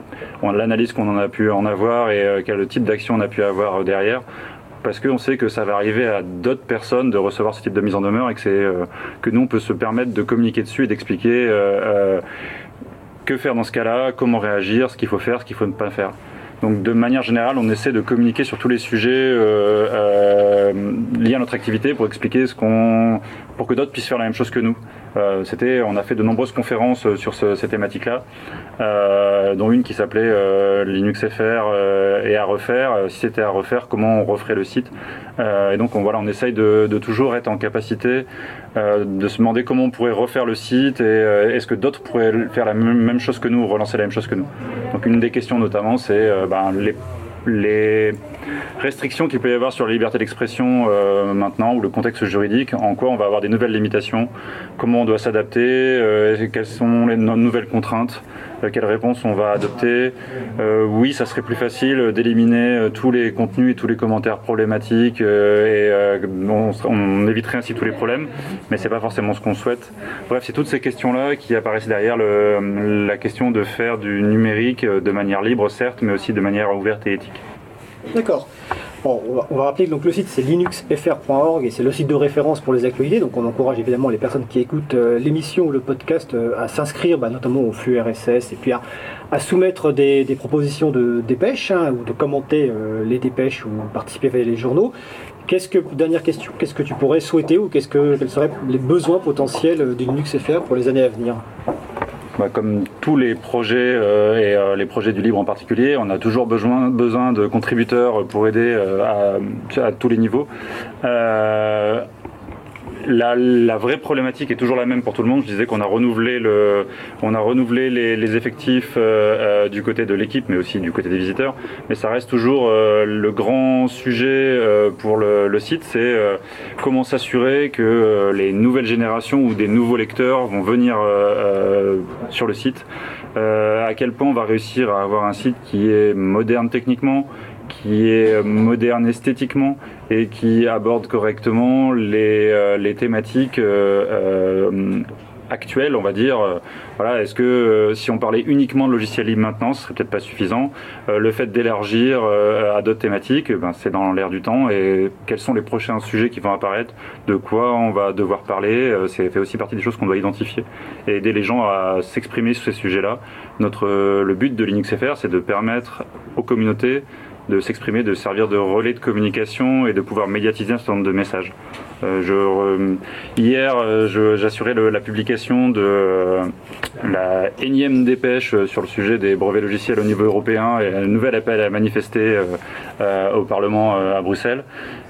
l'analyse qu'on en a pu en avoir et quel type d'action on a pu avoir derrière parce qu'on sait que ça va arriver à d'autres personnes de recevoir ce type de mise en demeure et que, euh, nous, on peut se permettre de communiquer dessus et d'expliquer euh, euh, que faire dans ce cas-là, comment réagir, ce qu'il faut faire, ce qu'il faut ne pas faire. Donc de manière générale, on essaie de communiquer sur tous les sujets liés à notre activité pour expliquer ce qu'on, pour que d'autres puissent faire la même chose que nous. Euh, c'était, on a fait de nombreuses conférences euh, sur ces thématiques-là, euh, dont une qui s'appelait Linux FR et à refaire. si c'était à refaire, comment on referait le site? Et donc, on, voilà, on essaye de, toujours être en capacité de se demander comment on pourrait refaire le site et est-ce que d'autres pourraient faire la même chose que nous, relancer la même chose que nous? Donc, une des questions notamment, c'est ben, les les restrictions qu'il peut y avoir sur la liberté d'expression euh, maintenant ou le contexte juridique, en quoi on va avoir des nouvelles limitations, comment on doit s'adapter, euh, quelles sont les nouvelles contraintes, euh, quelles réponses on va adopter. oui, ça serait plus facile d'éliminer tous les contenus et tous les commentaires problématiques et on, éviterait ainsi tous les problèmes, mais c'est pas forcément ce qu'on souhaite. Bref, c'est toutes ces questions-là qui apparaissent derrière la question de faire du numérique de manière libre, certes, mais aussi de manière ouverte et éthique. D'accord. Bon, on, va, rappeler que donc, le site c'est linuxfr.org et c'est le site de référence pour les actualités. Donc on encourage évidemment les personnes qui écoutent euh, l'émission ou le podcast euh, à s'inscrire bah, notamment au flux RSS et puis à, soumettre des, des propositions de dépêches hein, ou de commenter euh, les dépêches ou participer à les journaux. Qu'est-ce que, dernière question, qu'est-ce que tu pourrais souhaiter ou qu'est-ce que, quels seraient les besoins potentiels du Linux FR pour les années à venir? Bah, comme tous les projets euh, et euh, les projets du libre en particulier, on a toujours besoin, de contributeurs pour aider euh, à, tous les niveaux. La, la, vraie problématique est toujours la même pour tout le monde. Je disais qu'on a renouvelé, le, on a renouvelé les, les effectifs euh, euh, du côté de l'équipe, mais aussi du côté des visiteurs. Mais ça reste toujours euh, le grand sujet euh, pour le, le site, c'est euh, comment s'assurer que euh, les nouvelles générations ou des nouveaux lecteurs vont venir sur le site. à quel point on va réussir à avoir un site qui est moderne techniquement, qui est moderne esthétiquement et qui aborde correctement les, euh, les thématiques euh, euh, actuelles, on va dire. Voilà, est-ce que si on parlait uniquement de logiciel libre maintenant, ce serait peut-être pas suffisant. le fait d'élargir à d'autres thématiques, ben, c'est dans l'air du temps. Et quels sont les prochains sujets qui vont apparaître? De quoi on va devoir parler? C'est fait aussi partie des choses qu'on doit identifier et aider les gens à s'exprimer sur ces sujets-là. Notre le but de LinuxFR, c'est de permettre aux communautés de s'exprimer, de servir de relais de communication et de pouvoir médiatiser un certain nombre de messages. Euh, je, euh, hier, euh, j'assurais la publication de euh, la énième dépêche sur le sujet des brevets logiciels au niveau européen et un nouvel appel à manifester au Parlement à Bruxelles.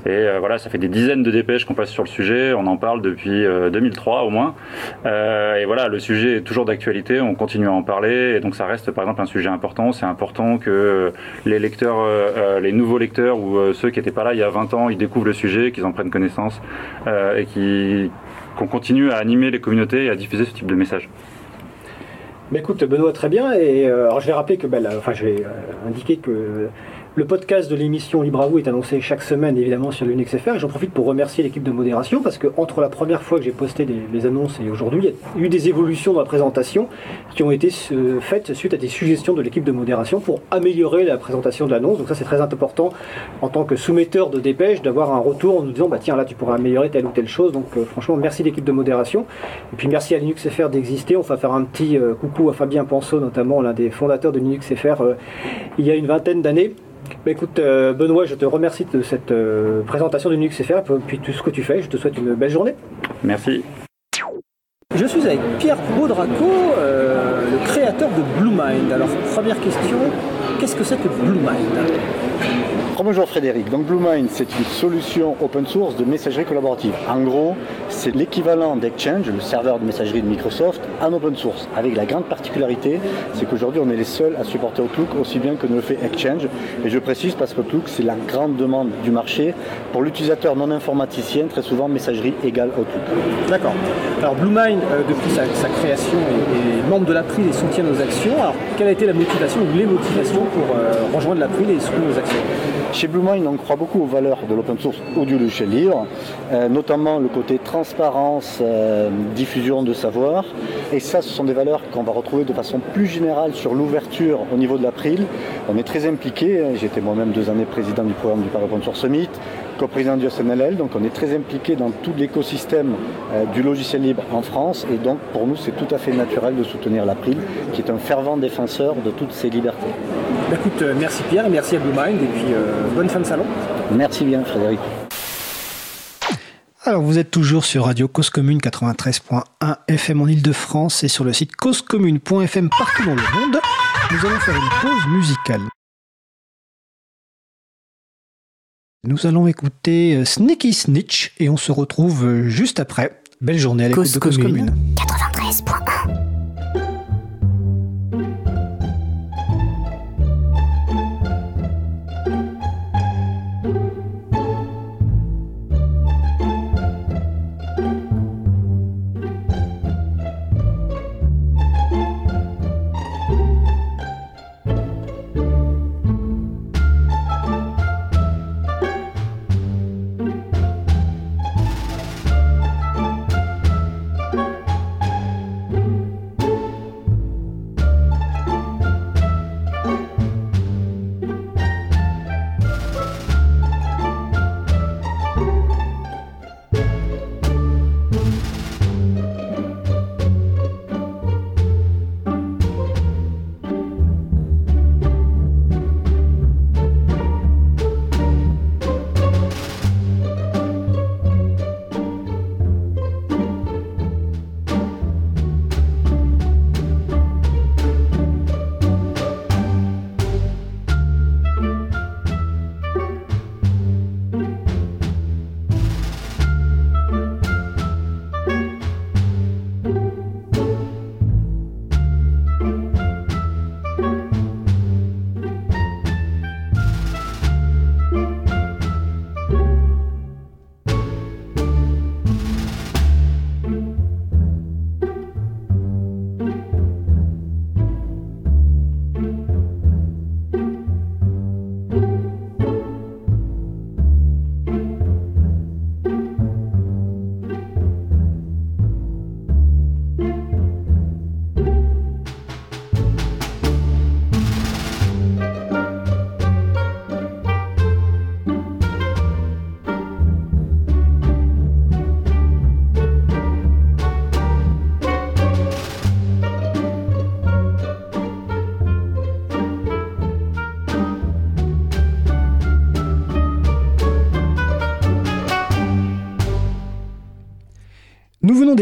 Et voilà, ça fait des dizaines de dépêches qu'on passe sur le sujet. On en parle depuis 2003 au moins. et voilà, le sujet est toujours d'actualité. On continue à en parler. Et donc ça reste par exemple un sujet important. C'est important que les lecteurs, les nouveaux lecteurs ou ceux qui n'étaient pas là il y a 20 ans, ils découvrent le sujet, qu'ils en prennent connaissance euh, et qu'on continue à animer les communautés et à diffuser ce type de message. Mais écoute, Benoît, très bien. Et euh, alors, je vais rappeler que, ben, enfin, je vais euh, indiquer que le podcast de l'émission Libre à vous est annoncé chaque semaine évidemment sur l'UNXFR. J'en profite pour remercier l'équipe de modération parce que entre la première fois que j'ai posté les annonces et aujourd'hui, il y a eu des évolutions dans la présentation qui ont été euh, faites suite à des suggestions de l'équipe de modération pour améliorer la présentation de l'annonce. Donc ça c'est très important en tant que soumetteur de dépêche d'avoir un retour en nous disant bah tiens là tu pourrais améliorer telle ou telle chose. Donc euh, franchement merci l'équipe de modération et puis merci à LinuxFR d'exister. On va faire un petit euh, coucou à Fabien Penseau notamment l'un des fondateurs de LinuxFR il y a une vingtaine d'années. Bah écoute, euh, Benoît, je te remercie de cette euh, présentation de Linux FR et puis tout ce que tu fais. Je te souhaite une belle journée. Merci. Je suis avec Pierre Baudraco, euh, le créateur de BlueMind. Alors, première question, qu'est-ce que c'est que BlueMind? Bonjour Frédéric. Donc BlueMind, c'est une solution open source de messagerie collaborative. En gros, c'est l'équivalent d'Exchange, le serveur de messagerie de Microsoft, en open source. Avec la grande particularité, c'est qu'aujourd'hui, on est les seuls à supporter Outlook aussi bien que ne le fait Exchange. Et je précise parce qu'Outlook, c'est la grande demande du marché. Pour l'utilisateur non informaticien, très souvent, messagerie égale Outlook. D'accord. Alors BlueMind, euh, depuis sa, création, est, membre de l'April et soutient nos actions. Alors, quelle a été la motivation ou les motivations pour euh, rejoindre l'April et soutenir nos actions? Chez BlueMind, on croit beaucoup aux valeurs de l'open source ou du logiciel libre, euh, notamment le côté transparence, euh, diffusion de savoir. Et ça, ce sont des valeurs qu'on va retrouver de façon plus générale sur l'ouverture au niveau de l'April. On est très impliqué. J'étais moi-même deux années président du programme du Paris Open Source Summit, co-président du SNLL. Donc on est très impliqué dans tout l'écosystème euh, du logiciel libre en France. Et donc pour nous, c'est tout à fait naturel de soutenir l'April, qui est un fervent défenseur de toutes ces libertés. Bah, écoute, euh, merci Pierre, merci à BlueMind et puis euh, bonne fin de salon. Merci bien Frédéric. Alors vous êtes toujours sur Radio Cause Commune 93.1 FM en Ile-de-France et sur le site causecommune.fm partout dans le monde. Nous allons faire une pause musicale. Nous allons écouter euh, Sneaky Snitch et on se retrouve juste après. Belle journée à l'écoute de Cause Commune. 93.1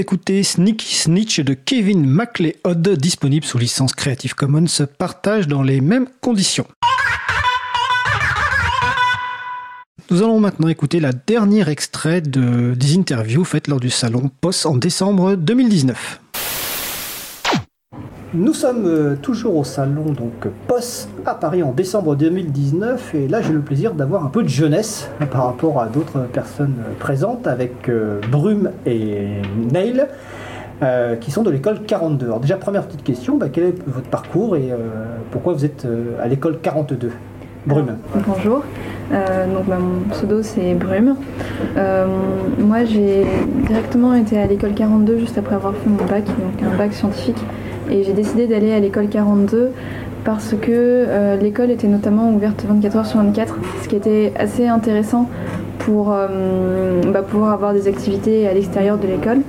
d'écouter Sneaky Snitch de Kevin MacLeod, disponible sous licence Creative Commons, partage dans les mêmes conditions. Nous allons maintenant écouter la dernière extrait de, des interviews faites lors du salon POS en décembre 2019. Nous sommes euh, toujours au salon donc POS à Paris en décembre 2019 et là j'ai le plaisir d'avoir un peu de jeunesse par rapport à d'autres personnes présentes avec euh, Brume et Neil euh, qui sont de l'école 42. Alors déjà première petite question, bah, quel est votre parcours et euh, pourquoi vous êtes euh, à l'école 42 Brume. Bonjour, Euh, donc bah, mon pseudo c'est Brume. Euh, moi j'ai directement été à l'école 42 juste après avoir fait mon bac, donc un bac scientifique, et j'ai décidé d'aller à l'école 42 parce que euh, l'école était notamment ouverte 24 heures sur 24, ce qui était assez intéressant pour euh, bah, pouvoir avoir des activités à l'extérieur de l'école.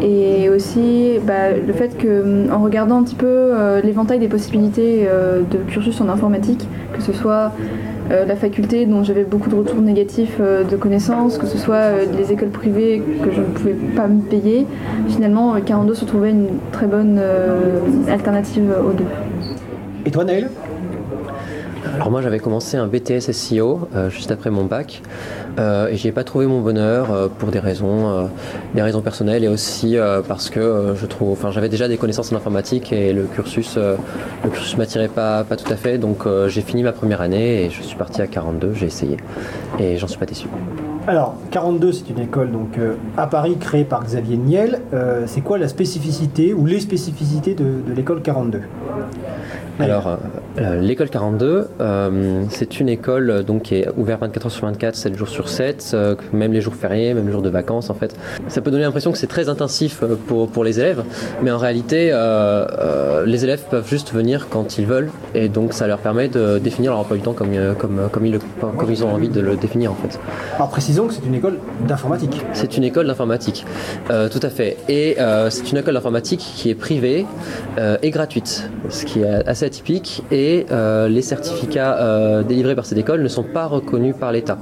Et aussi bah, le fait que, en regardant un petit peu euh, l'éventail des possibilités euh, de cursus en informatique, que ce soit euh, la faculté dont j'avais beaucoup de retours négatifs euh, de connaissances, que ce soit euh, les écoles privées que je ne pouvais pas me payer, finalement euh, 42 se trouvait une très bonne euh, alternative aux deux. Et toi Neil Alors moi j'avais commencé un BTS SEO euh, juste après mon bac euh, et j'y ai pas trouvé mon bonheur euh, pour des raisons, euh, des raisons personnelles et aussi parce que je trouve, enfin j'avais déjà des connaissances en informatique et le cursus, le cursus m'attirait pas, pas tout à fait donc j'ai fini ma première année et je suis parti à 42, j'ai essayé et j'en suis pas déçu. Alors 42 c'est une école donc à Paris créée par Xavier Niel. C'est quoi la spécificité ou les spécificités de l'école 42 Alors, euh, euh, l'école 42, euh, c'est une école euh, donc, qui est ouverte 24 heures sur 24, 7 jours sur 7, euh, même les jours fériés, même les jours de vacances en fait. Ça peut donner l'impression que c'est très intensif euh, pour, pour les élèves, mais en réalité, euh, euh, les élèves peuvent juste venir quand ils veulent, et donc ça leur permet de définir leur emploi du temps comme, comme, comme, ils, le- comme ils ont envie de le définir en fait. Alors précisons que c'est une école d'informatique. C'est une école d'informatique, Euh, tout à fait. Et euh, c'est une école d'informatique qui est privée euh, et gratuite, ce qui est assez atypique. Et euh, les certificats euh, délivrés par cette école ne sont pas reconnus par l'État.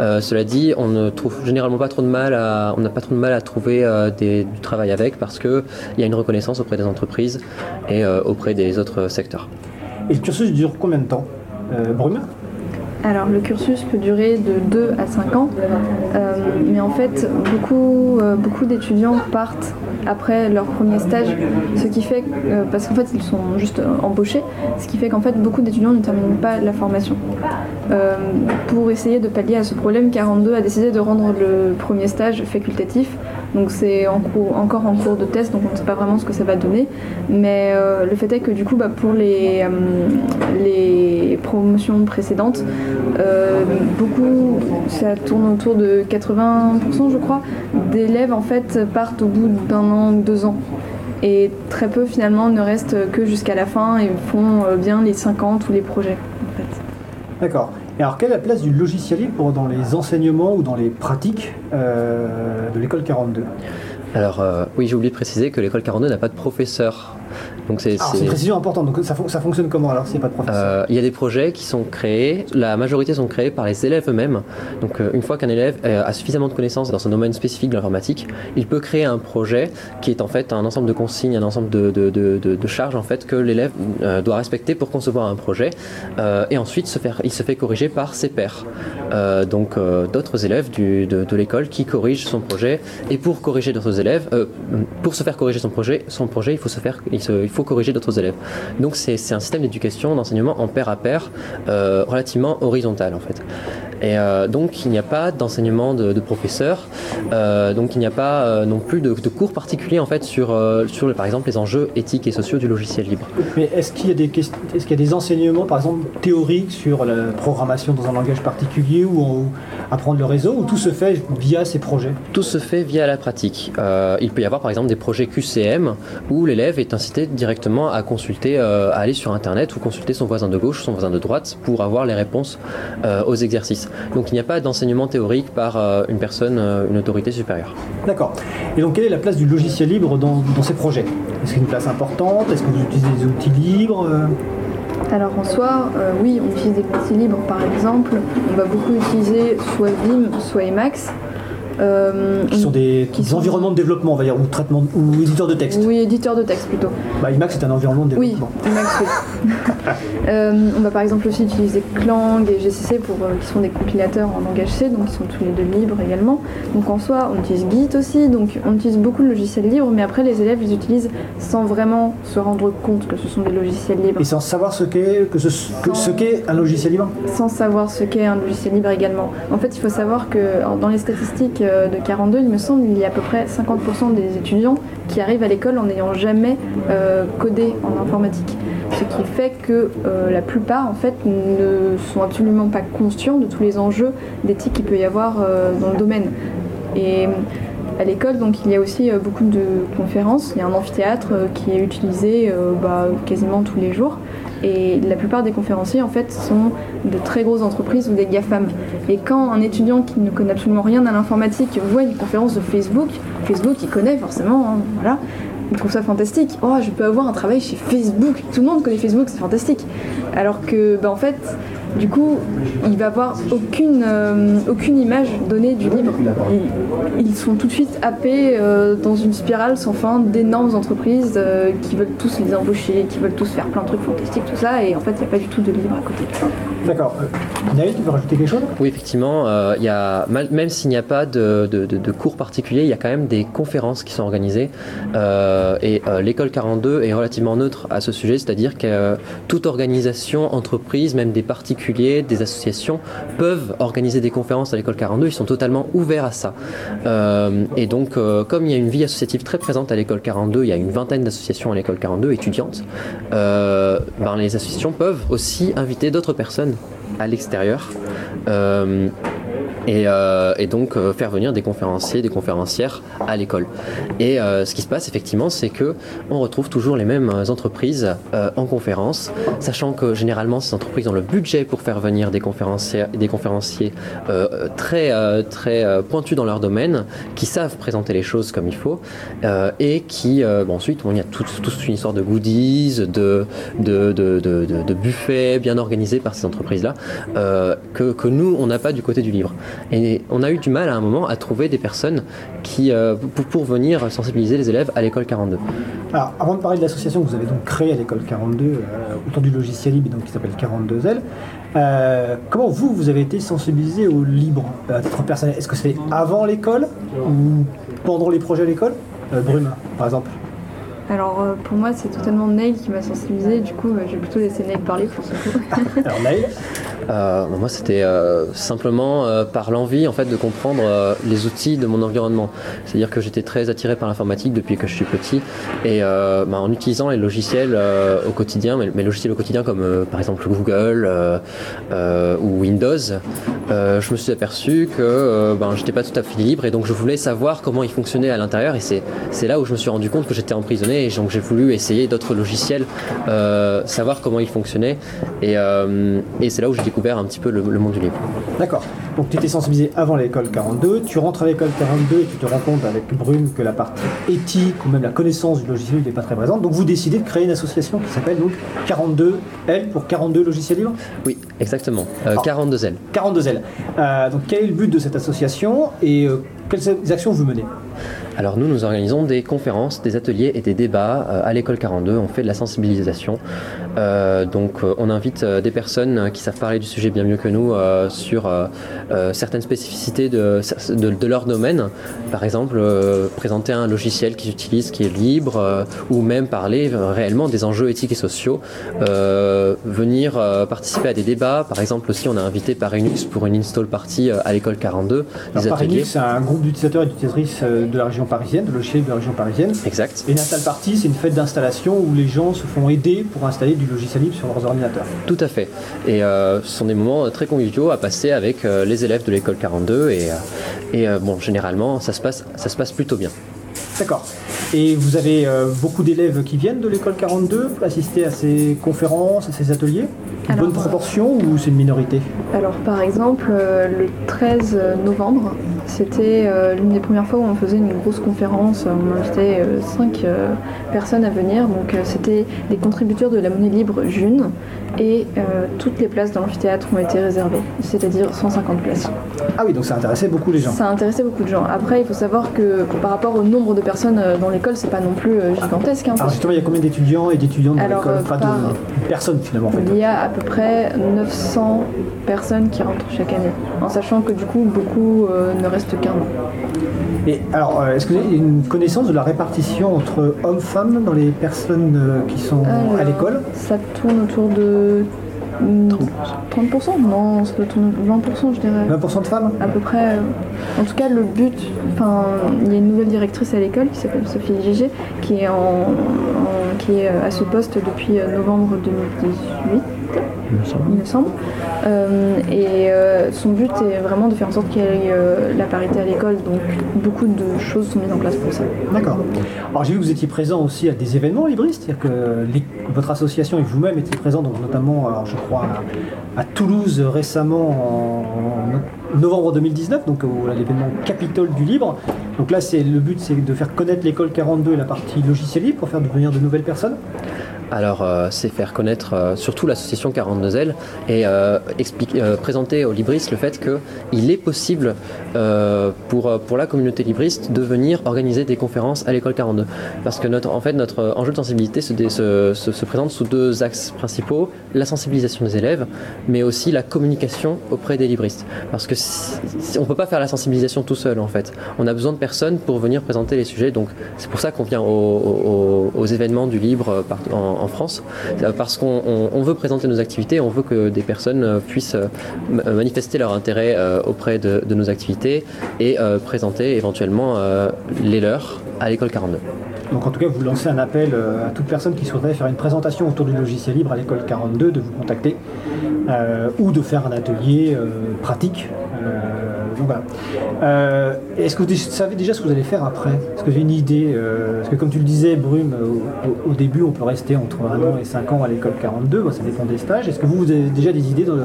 Euh, cela dit, on ne trouve généralement pas trop de mal à, on n'a pas trop de mal à trouver euh, des- du travail avec parce que il y a une reconnaissance auprès des entreprises et euh, auprès des autres secteurs. Et le cursus dure combien de temps euh, Brume Alors le cursus peut durer de 2 à 5 ans, euh, mais en fait beaucoup, euh, beaucoup d'étudiants partent après leur premier stage, ce qui fait, euh, parce qu'en fait ils sont juste euh, embauchés, ce qui fait qu'en fait beaucoup d'étudiants ne terminent pas la formation. Euh, pour essayer de pallier à ce problème, 42 a décidé de rendre le premier stage facultatif. Donc c'est en encore en cours de test, donc on ne sait pas vraiment ce que ça va donner. Mais euh, le fait est que du coup, bah, pour les, euh, les promotions précédentes, euh, beaucoup, ça tourne autour de 80%, je crois, d'élèves en fait partent au bout d'un an, deux ans. Et très peu finalement ne restent que jusqu'à la fin et font bien les 50 ou les projets. En fait. D'accord. Alors quelle est la place du logiciel libre dans les enseignements ou dans les pratiques euh, de l'école 42 Alors euh, oui, j'ai oublié de préciser que l'école 42 n'a pas de professeur. Donc c'est une précision importante. Donc ça, fon- ça fonctionne comment alors s'il n'y a pas de professeur Euh, il y a des projets qui sont créés, la majorité sont créés par les élèves eux-mêmes. Donc euh, une fois qu'un élève euh, a suffisamment de connaissances dans un domaine spécifique de l'informatique, il peut créer un projet qui est en fait un ensemble de consignes, un ensemble de, de, de, de- de charges en fait que l'élève doit respecter pour concevoir un projet. Et ensuite se faire, il se fait corriger par ses pairs. Donc d'autres élèves du, de, l'école qui corrigent son projet. Et pour corriger d'autres élèves, pour se faire corriger son projet, son projet, il faut se faire, il, se- il faut corriger d'autres élèves. Donc c'est un système d'éducation, d'enseignement en pair à pair, euh, relativement horizontal en fait. Et euh, donc il n'y a pas d'enseignement de, de professeurs, euh, donc il n'y a pas non plus de, de cours particuliers en fait sur, sur par exemple les enjeux éthiques et sociaux du logiciel libre. Mais est-ce qu'il y, a des quest- est-ce qu'il y a des enseignements, par exemple, théoriques sur la programmation dans un langage particulier ou, en- ou apprendre le réseau, ou tout se fait via ces projets? Tout se fait via la pratique. Il peut y avoir par exemple des projets QCM où l'élève est incité directement à consulter, euh, à aller sur Internet ou consulter son voisin de gauche, son voisin de droite pour avoir les réponses euh, aux exercices. Donc il n'y a pas d'enseignement théorique par euh, une personne, euh, une autorité supérieure. D'accord. Et donc quelle est la place du logiciel libre dans, dans ces projets? Est-ce qu'il y a une place importante? Est-ce que vous utilisez des outils libres? Alors en soi, euh, oui, on utilise des outils libres par exemple. On va beaucoup utiliser soit Vim, soit Emacs. Euh, Qui sont des, qui des sont- environnements de développement, on va dire, ou traitement, ou éditeurs de texte. Oui, éditeur de texte plutôt. Bah, Emacs c'est un environnement de Oui, développement. Oui. Euh, on va par exemple aussi utiliser Clang et GCC pour, euh, qui sont des compilateurs en langage C, donc qui sont tous les deux libres également. Donc en soi, on utilise Git aussi, donc on utilise beaucoup de logiciels libres, mais après les élèves les utilisent sans vraiment se rendre compte que ce sont des logiciels libres. Et sans savoir ce qu'est que ce, que ce qu'est un logiciel libre? sans savoir ce qu'est un logiciel libre également. En fait, il faut savoir que alors, dans les statistiques de 42, il me semble, il y a à peu près 50% des étudiants qui arrivent à l'école en n'ayant jamais euh, codé en informatique. Ce qui fait que euh, la plupart, en fait, ne sont absolument pas conscients de tous les enjeux d'éthique qu'il peut y avoir euh, dans le domaine. Et à l'école, donc, il y a aussi euh, beaucoup de conférences. Il y a un amphithéâtre euh, qui est utilisé euh, bah, quasiment tous les jours. Et la plupart des conférenciers, en fait, sont de très grosses entreprises ou des GAFAM. Et quand un étudiant qui ne connaît absolument rien à l'informatique voit une conférence de Facebook, Facebook, il connaît forcément, hein, voilà. Il trouve ça fantastique. Oh, je peux avoir un travail chez Facebook. Tout le monde connaît Facebook, c'est fantastique. Alors que, bah, en fait, du coup, il va avoir aucune, euh, aucune image donnée du livre. Ils, sont tout de suite happés euh, dans une spirale sans fin d'énormes entreprises euh, qui veulent tous les embaucher, qui veulent tous faire plein de trucs fantastiques, tout ça. Et en fait, il n'y a pas du tout de livre à côté. D'accord. Naïd, tu veux rajouter quelque chose? Oui, effectivement, euh, il y a, même s'il n'y a pas de, de- de- de cours particuliers, il y a quand même des conférences qui sont organisées. Euh, et euh, l'école 42 est relativement neutre à ce sujet, c'est-à-dire que euh, toute organisation, entreprise, même des particuliers, des associations, peuvent organiser des conférences à l'école 42. Ils sont totalement ouverts à ça. Euh, et donc, euh, comme il y a une vie associative très présente à l'école 42, il y a une vingtaine d'associations à l'école 42 étudiantes, euh, ben, les associations peuvent aussi inviter d'autres personnes à l'extérieur. Et, euh, et donc euh, faire venir des conférenciers, des conférencières à l'école. Et euh, ce qui se passe effectivement, c'est que on retrouve toujours les mêmes entreprises euh, en conférence, sachant que généralement ces entreprises ont le budget pour faire venir des conférenciers, des conférenciers euh, très euh, très pointus dans leur domaine, qui savent présenter les choses comme il faut, et qui bon, ensuite bon, il y a toute toute une histoire de goodies, de de, de, de, de- buffets bien organisés par ces entreprises-là, euh, que, que nous on n'a pas du côté du livre. Et on a eu du mal à un moment à trouver des personnes qui euh, pour, pour venir sensibiliser les élèves à l'école 42. Alors, avant de parler de l'association que vous avez donc créée à l'école 42 euh, autour du logiciel libre, donc qui s'appelle 42L, euh, comment vous, vous avez été sensibilisé au libre à titre personnel? Est-ce que c'était avant l'école ou pendant les projets à l'école? Euh, Brume, par exemple. Alors euh, pour moi, c'est totalement Neil qui m'a sensibilisée. Du coup, euh, je vais plutôt laisser Neil parler pour ce coup. Alors, Naïl Euh, moi, c'était euh, simplement euh, par l'envie en fait de comprendre euh, les outils de mon environnement. C'est-à-dire que j'étais très attiré par l'informatique depuis que je suis petit, et euh, bah, en utilisant les logiciels euh, au quotidien, mes, mes logiciels au quotidien comme par exemple Google ou Windows, je me suis aperçu que ben, j'étais pas tout à fait libre, et donc je voulais savoir comment ils fonctionnaient à l'intérieur, et c'est c'est là où je me suis rendu compte que j'étais emprisonné, et donc j'ai voulu essayer d'autres logiciels, savoir comment ils fonctionnaient, et, et c'est là où j'ai découvert un petit peu le, le monde du livre. D'accord. Donc tu étais sensibilisé avant l'école 42, tu rentres à l'école 42 et tu te rends compte avec Brume que la partie éthique ou même la connaissance du logiciel n'est pas très présente. Donc vous décidez de créer une association qui s'appelle donc 42L pour 42 logiciels libres? Oui, exactement. Euh, 42 L. 42L. Euh, donc quel est le but de cette association et euh, quelles actions vous menez? Alors nous, nous organisons des conférences, des ateliers et des débats euh, à l'école 42. On fait de la sensibilisation. Euh, donc euh, on invite euh, des personnes qui savent parler du sujet bien mieux que nous euh, sur euh, certaines spécificités de, de, de leur domaine. Par exemple, présenter un logiciel qu'ils utilisent qui est libre euh, ou même parler réellement des enjeux éthiques et sociaux. Euh, venir participer à des débats. Par exemple aussi, on a invité Parinux pour une install party à l'école 42. Alors, des Parinux, c'est un groupe d'utilisateurs et d'utilisatrices de la région parisienne, de logiciels de la région parisienne. Exact. Et une install party, c'est une fête d'installation où les gens se font aider pour installer du logiciel libre sur leurs ordinateurs. Tout à fait. Et euh, ce sont des moments euh, très conviviaux à passer avec euh, les élèves de l'école 42 et, et bon, généralement, ça se passe, ça se passe plutôt bien. D'accord. Et vous avez euh, beaucoup d'élèves qui viennent de l'école 42 pour assister à ces conférences, à ces ateliers Une Alors, bonne proportion ou c'est une minorité Alors par exemple, euh, le 13 novembre, C'était euh, l'une des premières fois où on faisait une grosse conférence. On invitait euh, cinq euh, personnes à venir. Donc euh, c'était des contributeurs de la monnaie libre June et euh, toutes les places dans l'amphithéâtre ont été réservées, c'est-à-dire 150 places. Ah oui, donc ça intéressait beaucoup les gens. Ça a intéressé beaucoup de gens. Après, il faut savoir que par rapport au nombre de personnes euh, dans l'école, c'est pas non plus euh, gigantesque. hein, Alors justement, il y a combien d'étudiants et d'étudiantes dans l'école Enfin, par- de personnes finalement en fait. Il y a à peu près 900 personnes qui rentrent chaque année, en sachant que du coup, beaucoup euh, ne restent qu'un an. Et alors, euh, est-ce que vous avez une connaissance de la répartition entre hommes-femmes dans les personnes euh, qui sont à l'école? Ça tourne autour de. mm, 30% Non, ça doit tourner 20%, je dirais. 20% de femmes? À peu près. euh, En tout cas, le but. Enfin, il y a une nouvelle directrice à l'école qui s'appelle Sophie Gégé, qui est, en, en- qui est à ce poste depuis novembre 2018 il me semble. Euh, et euh, son but est vraiment de faire en sorte qu'il y ait euh, la parité à l'école. Donc beaucoup de choses sont mises en place pour ça. D'accord. Alors j'ai vu que vous étiez présent aussi à des événements libristes, c'est-à-dire que les- votre association et vous-même étiez présents, donc notamment, alors, je crois, à, à Toulouse récemment en, en novembre 2019, donc à l'événement Capitole du Libre. Donc là, c'est le but, c'est de faire connaître l'école 42 et la partie logiciel libre pour faire devenir de nouvelles personnes. Alors, euh, c'est faire connaître euh, surtout l'association 42L et euh, présenter aux libristes le fait qu'il est possible pour, pour la communauté libriste de venir organiser des conférences à l'école 42. Parce que notre, en fait, notre enjeu de sensibilité se, se, se- se présente sous deux axes principaux la sensibilisation des élèves, mais aussi la communication auprès des libristes. Parce que si- on peut pas faire la sensibilisation tout seul, en fait. On a besoin de personnes pour venir présenter les sujets. Donc, c'est pour ça qu'on vient aux, aux- événements du libre en, en France, Euh, parce qu'on on- on veut présenter nos activités, on veut que des personnes euh, puissent euh, ma- manifester leur intérêt auprès de, nos activités et présenter éventuellement les leurs à l'école 42. Donc en tout cas, vous lancez un appel à toute personne qui souhaiterait faire une présentation autour du logiciel libre à l'école 42 de vous contacter ou de faire un atelier pratique. Euh, Est-ce que vous savez déjà ce que vous allez faire après? Est-ce que avez une idée euh, Parce que comme tu le disais, Brume, au, début, on peut rester entre 1 an et 5 ans à l'école 42, Bon, ça dépend des stages. Est-ce que vous, avez déjà des idées dans le,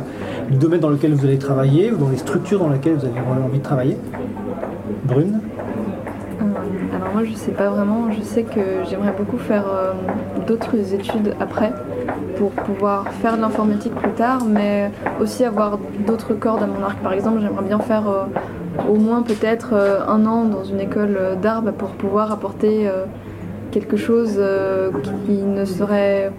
du domaine dans lequel vous allez travailler ou dans les structures dans lesquelles vous avez envie de travailler? Brune Euh, Alors moi je sais pas vraiment, je sais que j'aimerais beaucoup faire d'autres études après pour pouvoir faire de l'informatique plus tard, mais aussi avoir d'autres cordes à mon arc. Par exemple, j'aimerais bien faire euh, au moins peut-être euh, un an dans une école d'art bah, pour pouvoir apporter euh, quelque chose qui ne serait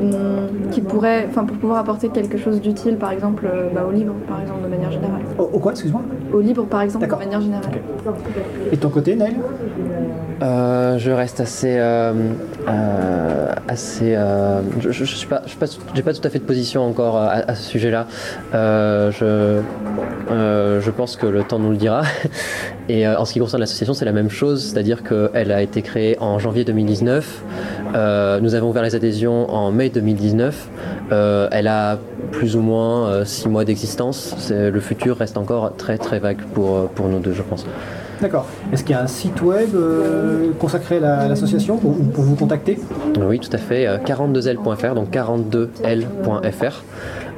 hum, qui pourrait, enfin pour pouvoir apporter quelque chose d'utile, par exemple bah, au livre, par exemple de manière générale. Au, au quoi, excuse-moi? Au livre, par exemple, de manière générale. Et ton côté, Naël Euh, je reste assez, euh, euh, assez. euh, je, je, je pas, je pas, pas tout à fait de position encore à, à ce sujet-là. Euh, je, euh, je pense que le temps nous le dira. Et euh, en ce qui concerne l'association, c'est la même chose, c'est-à-dire qu'elle a été créée en janvier 2019. Euh, nous avons ouvert les adhésions en mai 2019. Euh, elle a plus ou moins euh, six mois d'existence. Le futur reste encore très très vague pour, pour nous deux, je pense. D'accord. Est-ce qu'il y a un site web euh, consacré à la- à l'association pour, ou pour vous contacter? Oui, tout à fait. euh, 42l.fr, donc 42l.fr.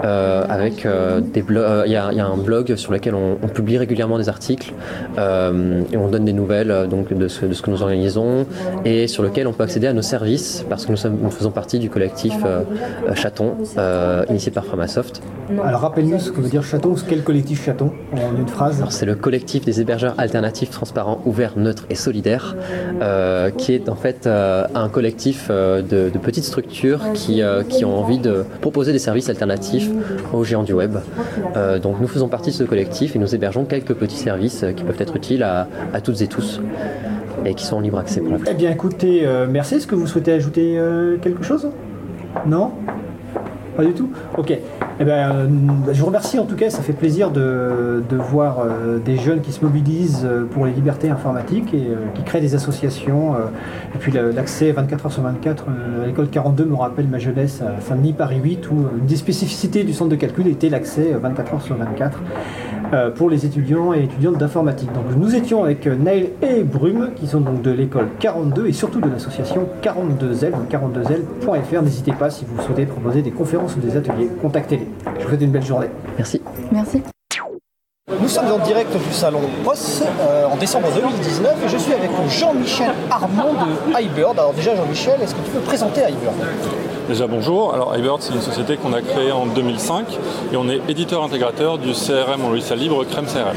euh, avec euh, des blogs. euh, Il y, a- il y a un blog sur lequel on, on publie régulièrement des articles euh, et on donne des nouvelles euh, donc de ce, de ce que nous organisons et sur lequel on peut accéder à nos services parce que nous, sommes, nous faisons partie du collectif euh, euh, Chaton euh, initié par Framasoft. Alors rappelle-nous ce que veut dire chaton, quel collectif chaton en une phrase? C'est le collectif des hébergeurs alternatifs, transparents, ouverts, neutres et solidaires, euh, qui est en fait euh, un collectif euh, de, petites structures qui, qui ont envie de proposer des services alternatifs aux géants du web. Donc nous faisons partie de ce collectif et nous hébergeons quelques petits services qui peuvent être utiles à, toutes et tous et qui sont en libre accès pour la Eh bien écoutez, merci. Est-ce que vous souhaitez ajouter quelque chose? Non? Pas du tout Ok. Eh ben, euh, je vous remercie en tout cas, ça fait plaisir de, de voir euh, des jeunes qui se mobilisent euh, pour les libertés informatiques et qui créent des associations. et puis l'accès 24 heures sur 24 euh, à l'école 42 me rappelle ma jeunesse à Saint-Denis, Paris 8, où une des spécificités du centre de calcul était l'accès euh, 24 heures sur 24 euh, pour les étudiants et étudiantes d'informatique. Donc nous étions avec euh, Naël et Brume, qui sont donc de l'école 42 et surtout de l'association 42L, donc 42L.fr. N'hésitez pas si vous souhaitez proposer des conférences ou des ateliers, contactez-les. Je vous souhaite une belle journée. Merci. Merci. Nous sommes en direct du salon POS euh, en décembre 2019 et je suis avec Jean-Michel Armand de iBird. Alors déjà Jean-Michel, est-ce que tu peux présenter iBird Déjà bonjour, alors iBird c'est une société qu'on a créée en 2005 et on est éditeur intégrateur du CRM en logiciel libre Crème CRM.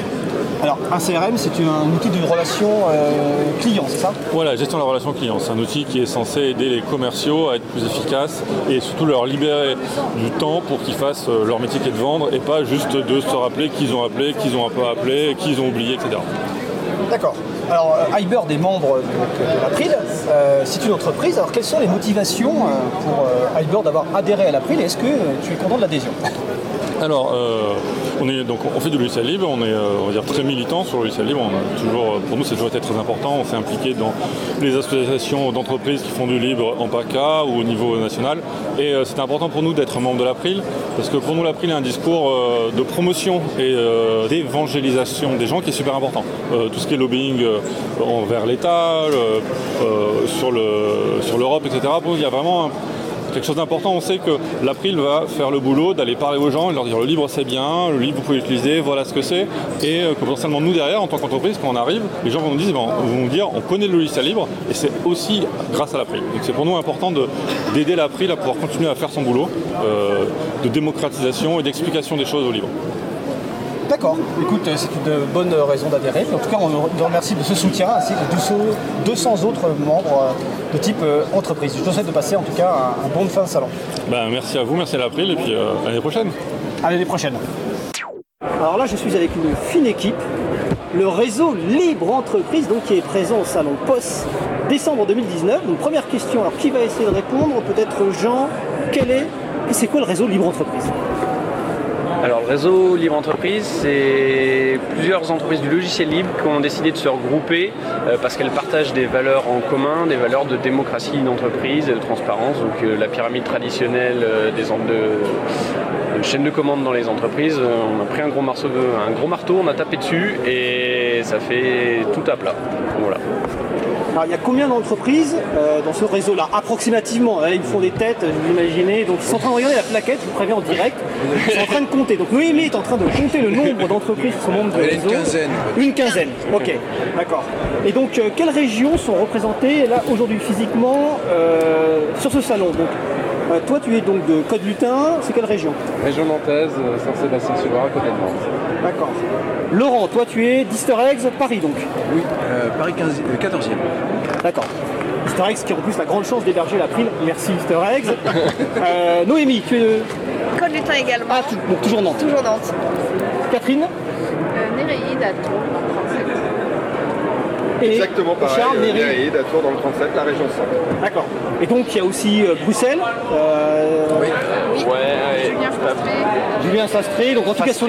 Alors un CRM c'est un outil de relation euh, client, c'est ça? Voilà, gestion de la relation client, c'est un outil qui est censé aider les commerciaux à être plus efficaces et surtout leur libérer du temps pour qu'ils fassent euh, leur métier qui est de vendre et pas juste de se rappeler qu'ils ont appelé, qu'ils ont un peu appelé, qu'ils ont oublié, etc. D'accord. Alors, euh, iBird est membre de l'April. Euh, c'est une entreprise. Alors, quelles sont les motivations euh, pour euh, iBird d'avoir adhéré à l'April Est-ce que euh, tu es content de l'adhésion? Alors, euh, on, est, donc, on fait du logiciel libre, on est euh, on va dire, très militant sur le libre. A toujours, pour nous, c'est toujours été très important. On s'est impliqué dans les associations d'entreprises qui font du libre en PACA ou au niveau national. Et euh, c'était important pour nous d'être membre de l'April, parce que pour nous, l'April est un discours euh, de promotion et euh, d'évangélisation des gens qui est super important. Euh, tout ce qui est lobbying euh, envers l'État, euh, euh, sur l'Europe, etc. Pour nous, il y a vraiment un- quelque chose d'important. On sait que l'April va faire le boulot d'aller parler aux gens et leur dire le libre c'est bien, le libre vous pouvez l'utiliser, voilà ce que c'est. Et euh, que potentiellement nous derrière, en tant qu'entreprise, quand on arrive, les gens vont nous dire, bon, vont nous dire on connaît le logiciel libre et c'est aussi grâce à l'April. Donc c'est pour nous important de- d'aider l'April à pouvoir continuer à faire son boulot euh, de démocratisation et d'explication des choses au libre. D'accord. Écoute, euh, c'est une bonne raison d'adhérer. En tout cas, on nous remercie de ce soutien ainsi que 200, 200 autres membres euh, de type euh, entreprise. Je te souhaite de passer en tout cas un, un bon fin de salon. Ben, merci à vous, merci à l'April et puis euh, à l'année prochaine. À l'année prochaine. Alors là, je suis avec une fine équipe, le réseau Libre Entreprise, donc qui est présent au salon POS décembre 2019. Donc première question, alors qui va essayer de répondre? Peut-être Jean, quel est, c'est quoi le réseau Libre Entreprise? Alors le réseau Libre Entreprise, c'est plusieurs entreprises du logiciel libre qui ont décidé de se regrouper euh, parce qu'elles partagent des valeurs en commun, des valeurs de démocratie d'entreprise et de transparence. Donc euh, la pyramide traditionnelle euh, des de, de chaîne de commande dans les entreprises, on a pris un gros, un gros marteau, on a tapé dessus et ça fait tout à plat. Voilà. Alors il y a combien d'entreprises euh, dans ce réseau-là Approximativement, hein, ils font des têtes, vous imaginez. Donc ils sont en train de regarder la plaquette, je vous préviens en direct. Ils sont en train de compter. Donc Noémie est en train de compter le nombre d'entreprises qui sont membres du est une réseau. quinzaine. Une quinzaine, ok, d'accord. Et donc euh, quelles régions sont représentées là aujourd'hui physiquement euh, sur ce salon donc, euh, Toi tu es donc de Côte-Lutin, c'est quelle région Région nantaise, euh, Saint-Sébastien-sur-Loire, côté de Nantes. D'accord. Laurent, toi tu es d'Easter Eggs, Paris donc Oui, euh, Paris 15, euh, 14e. D'accord. Easter Eggs qui a en plus la grande chance d'héberger la prime. Merci Easter Eggs. Euh, Noémie, tu es de... Côte-Lutin également. Ah, tu- donc toujours Nantes. Toujours Nantes. Catherine Euh, Néréide à Tours, dans le 37. Et Exactement pareil, Charles, euh, dans le 37, la région centre. D'accord. Et donc il y a aussi euh, Bruxelles. euh, Julien Frastré. Julien Sastré. Donc en tout cas sur,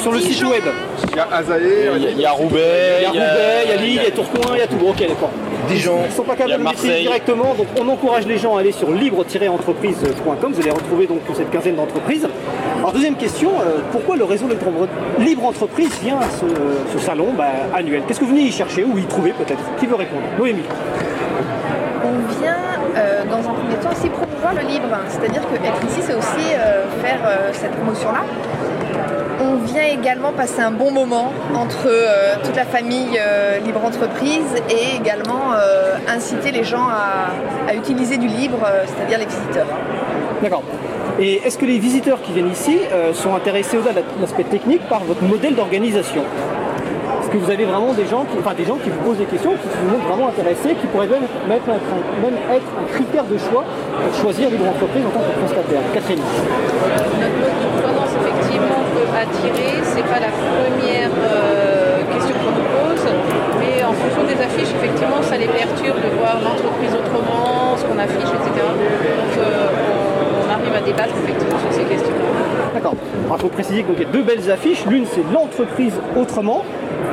sur le site web. Il y a Azaé, Il y a- il y a Roubaix, Il y a Roubaix, il y a Lille, il y a Tourcoing, il y a tout. Ok, d'accord. Dijon. Ils ne sont pas capables de Marseille. directement, donc on encourage les gens à aller sur libre-entreprise.com. Vous allez retrouver donc cette quinzaine d'entreprises. Alors deuxième question, euh, pourquoi le réseau Libre Libre Entreprise vient à ce, ce salon bah, annuel? Qu'est-ce que vous venez y chercher ou y trouver peut-être? Qui veut répondre? Noémie. On vient euh, dans un premier temps aussi promouvoir le libre, c'est-à-dire que être ici c'est aussi euh, faire cette promotion-là. On vient également passer un bon moment entre euh, toute la famille euh, libre entreprise et également euh, inciter les gens à, à utiliser du libre, c'est-à-dire les visiteurs. D'accord. Et est-ce que les visiteurs qui viennent ici euh, sont intéressés au-delà de l'aspect technique par votre modèle d'organisation? Est-ce que vous avez vraiment des gens, qui, enfin des gens qui vous posent des questions, qui vous montrent vraiment intéressés, qui pourraient même, mettre un- être un critère de choix choisir libre entreprise en tant que prestataire? Catherine. Effectivement peut attirer, c'est pas la première euh, question qu'on nous pose, mais en fonction des affiches, effectivement, ça les perturbe de voir l'entreprise autrement, ce qu'on affiche, etc. Donc euh, à débattre sur ces questions. D'accord. Alors, il faut préciser qu'il y a deux belles affiches. L'une, c'est l'entreprise autrement.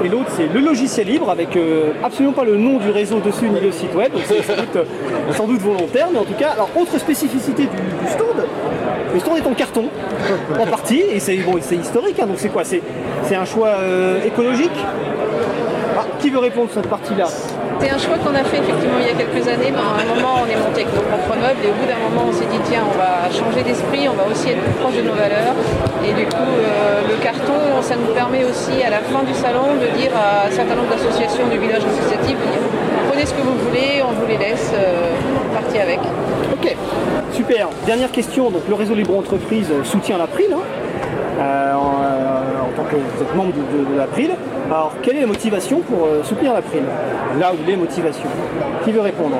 Et l'autre, c'est le logiciel libre avec euh, absolument pas le nom du réseau dessus ni le site web. Donc c'est sans doute, euh, sans doute volontaire. Mais en tout cas, alors autre spécificité du, stand, le stand est en carton, en partie. Et c'est bon, c'est historique. hein. donc c'est quoi? C'est, c'est un choix euh, écologique? Ah, Qui veut répondre sur cette partie-là? C'est un choix qu'on a fait effectivement il y a quelques années. Pendant un moment, on est monté avec nos propres meubles et au bout d'un moment, on s'est dit tiens, on va changer d'esprit, on va aussi être plus proche de nos valeurs. Et du coup, euh, le carton, ça nous permet aussi à la fin du salon de dire à un certain nombre d'associations du village associatif prenez ce que vous voulez, on vous les laisse, euh, partez avec. Ok, super. Dernière question. Donc, le réseau Libre Entreprise euh, soutient l'April. hein, euh, en, tant que vous êtes membre de, de- de l'April. Alors, quelle est la motivation pour euh, soutenir l'April Là où les motivations Qui veut répondre?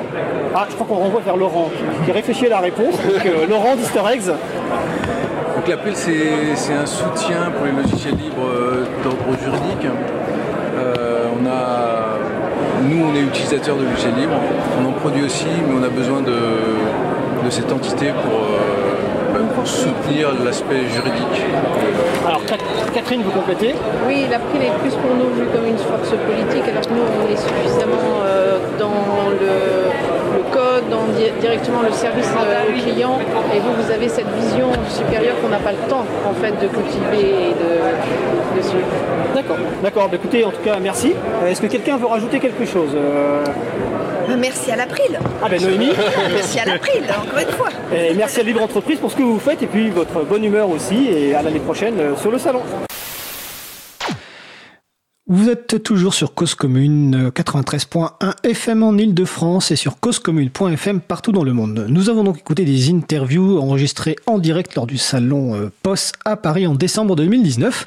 Ah, je crois qu'on renvoie vers Laurent qui, qui réfléchit à la réponse. Donc, euh, Laurent d'Easter Eggs. Donc l'APEL, c'est un soutien pour les logiciels libres euh, d'ordre juridique. Euh, on a, nous, on est utilisateurs de logiciels libres. On en produit aussi, mais on a besoin de, cette entité pour soutenir l'aspect juridique. Alors, Cat- Catherine, vous complétez Oui, l'April est plus pour nous vu comme une force politique, alors que nous, on est suffisamment euh, dans le, le code, dans di- directement le service euh, au client, et vous, vous avez cette vision supérieure qu'on n'a pas le temps, en fait, de cultiver et de, de suivre. D'accord, d'accord. Bah, écoutez, en tout cas, merci. Euh, Est-ce que quelqu'un veut rajouter quelque chose Euh, Merci à l'April. Ah ben Noémie Merci à l'April, encore une fois. Et merci à Libre Entreprise pour ce que vous faites et puis votre bonne humeur aussi et à l'année prochaine euh, sur le salon. Vous êtes toujours sur Cause Commune euh, 93.1 FM en Ile-de-France et sur causecommune.fm partout dans le monde. Nous avons donc écouté des interviews enregistrées en direct lors du salon euh, POS à Paris en décembre 2019.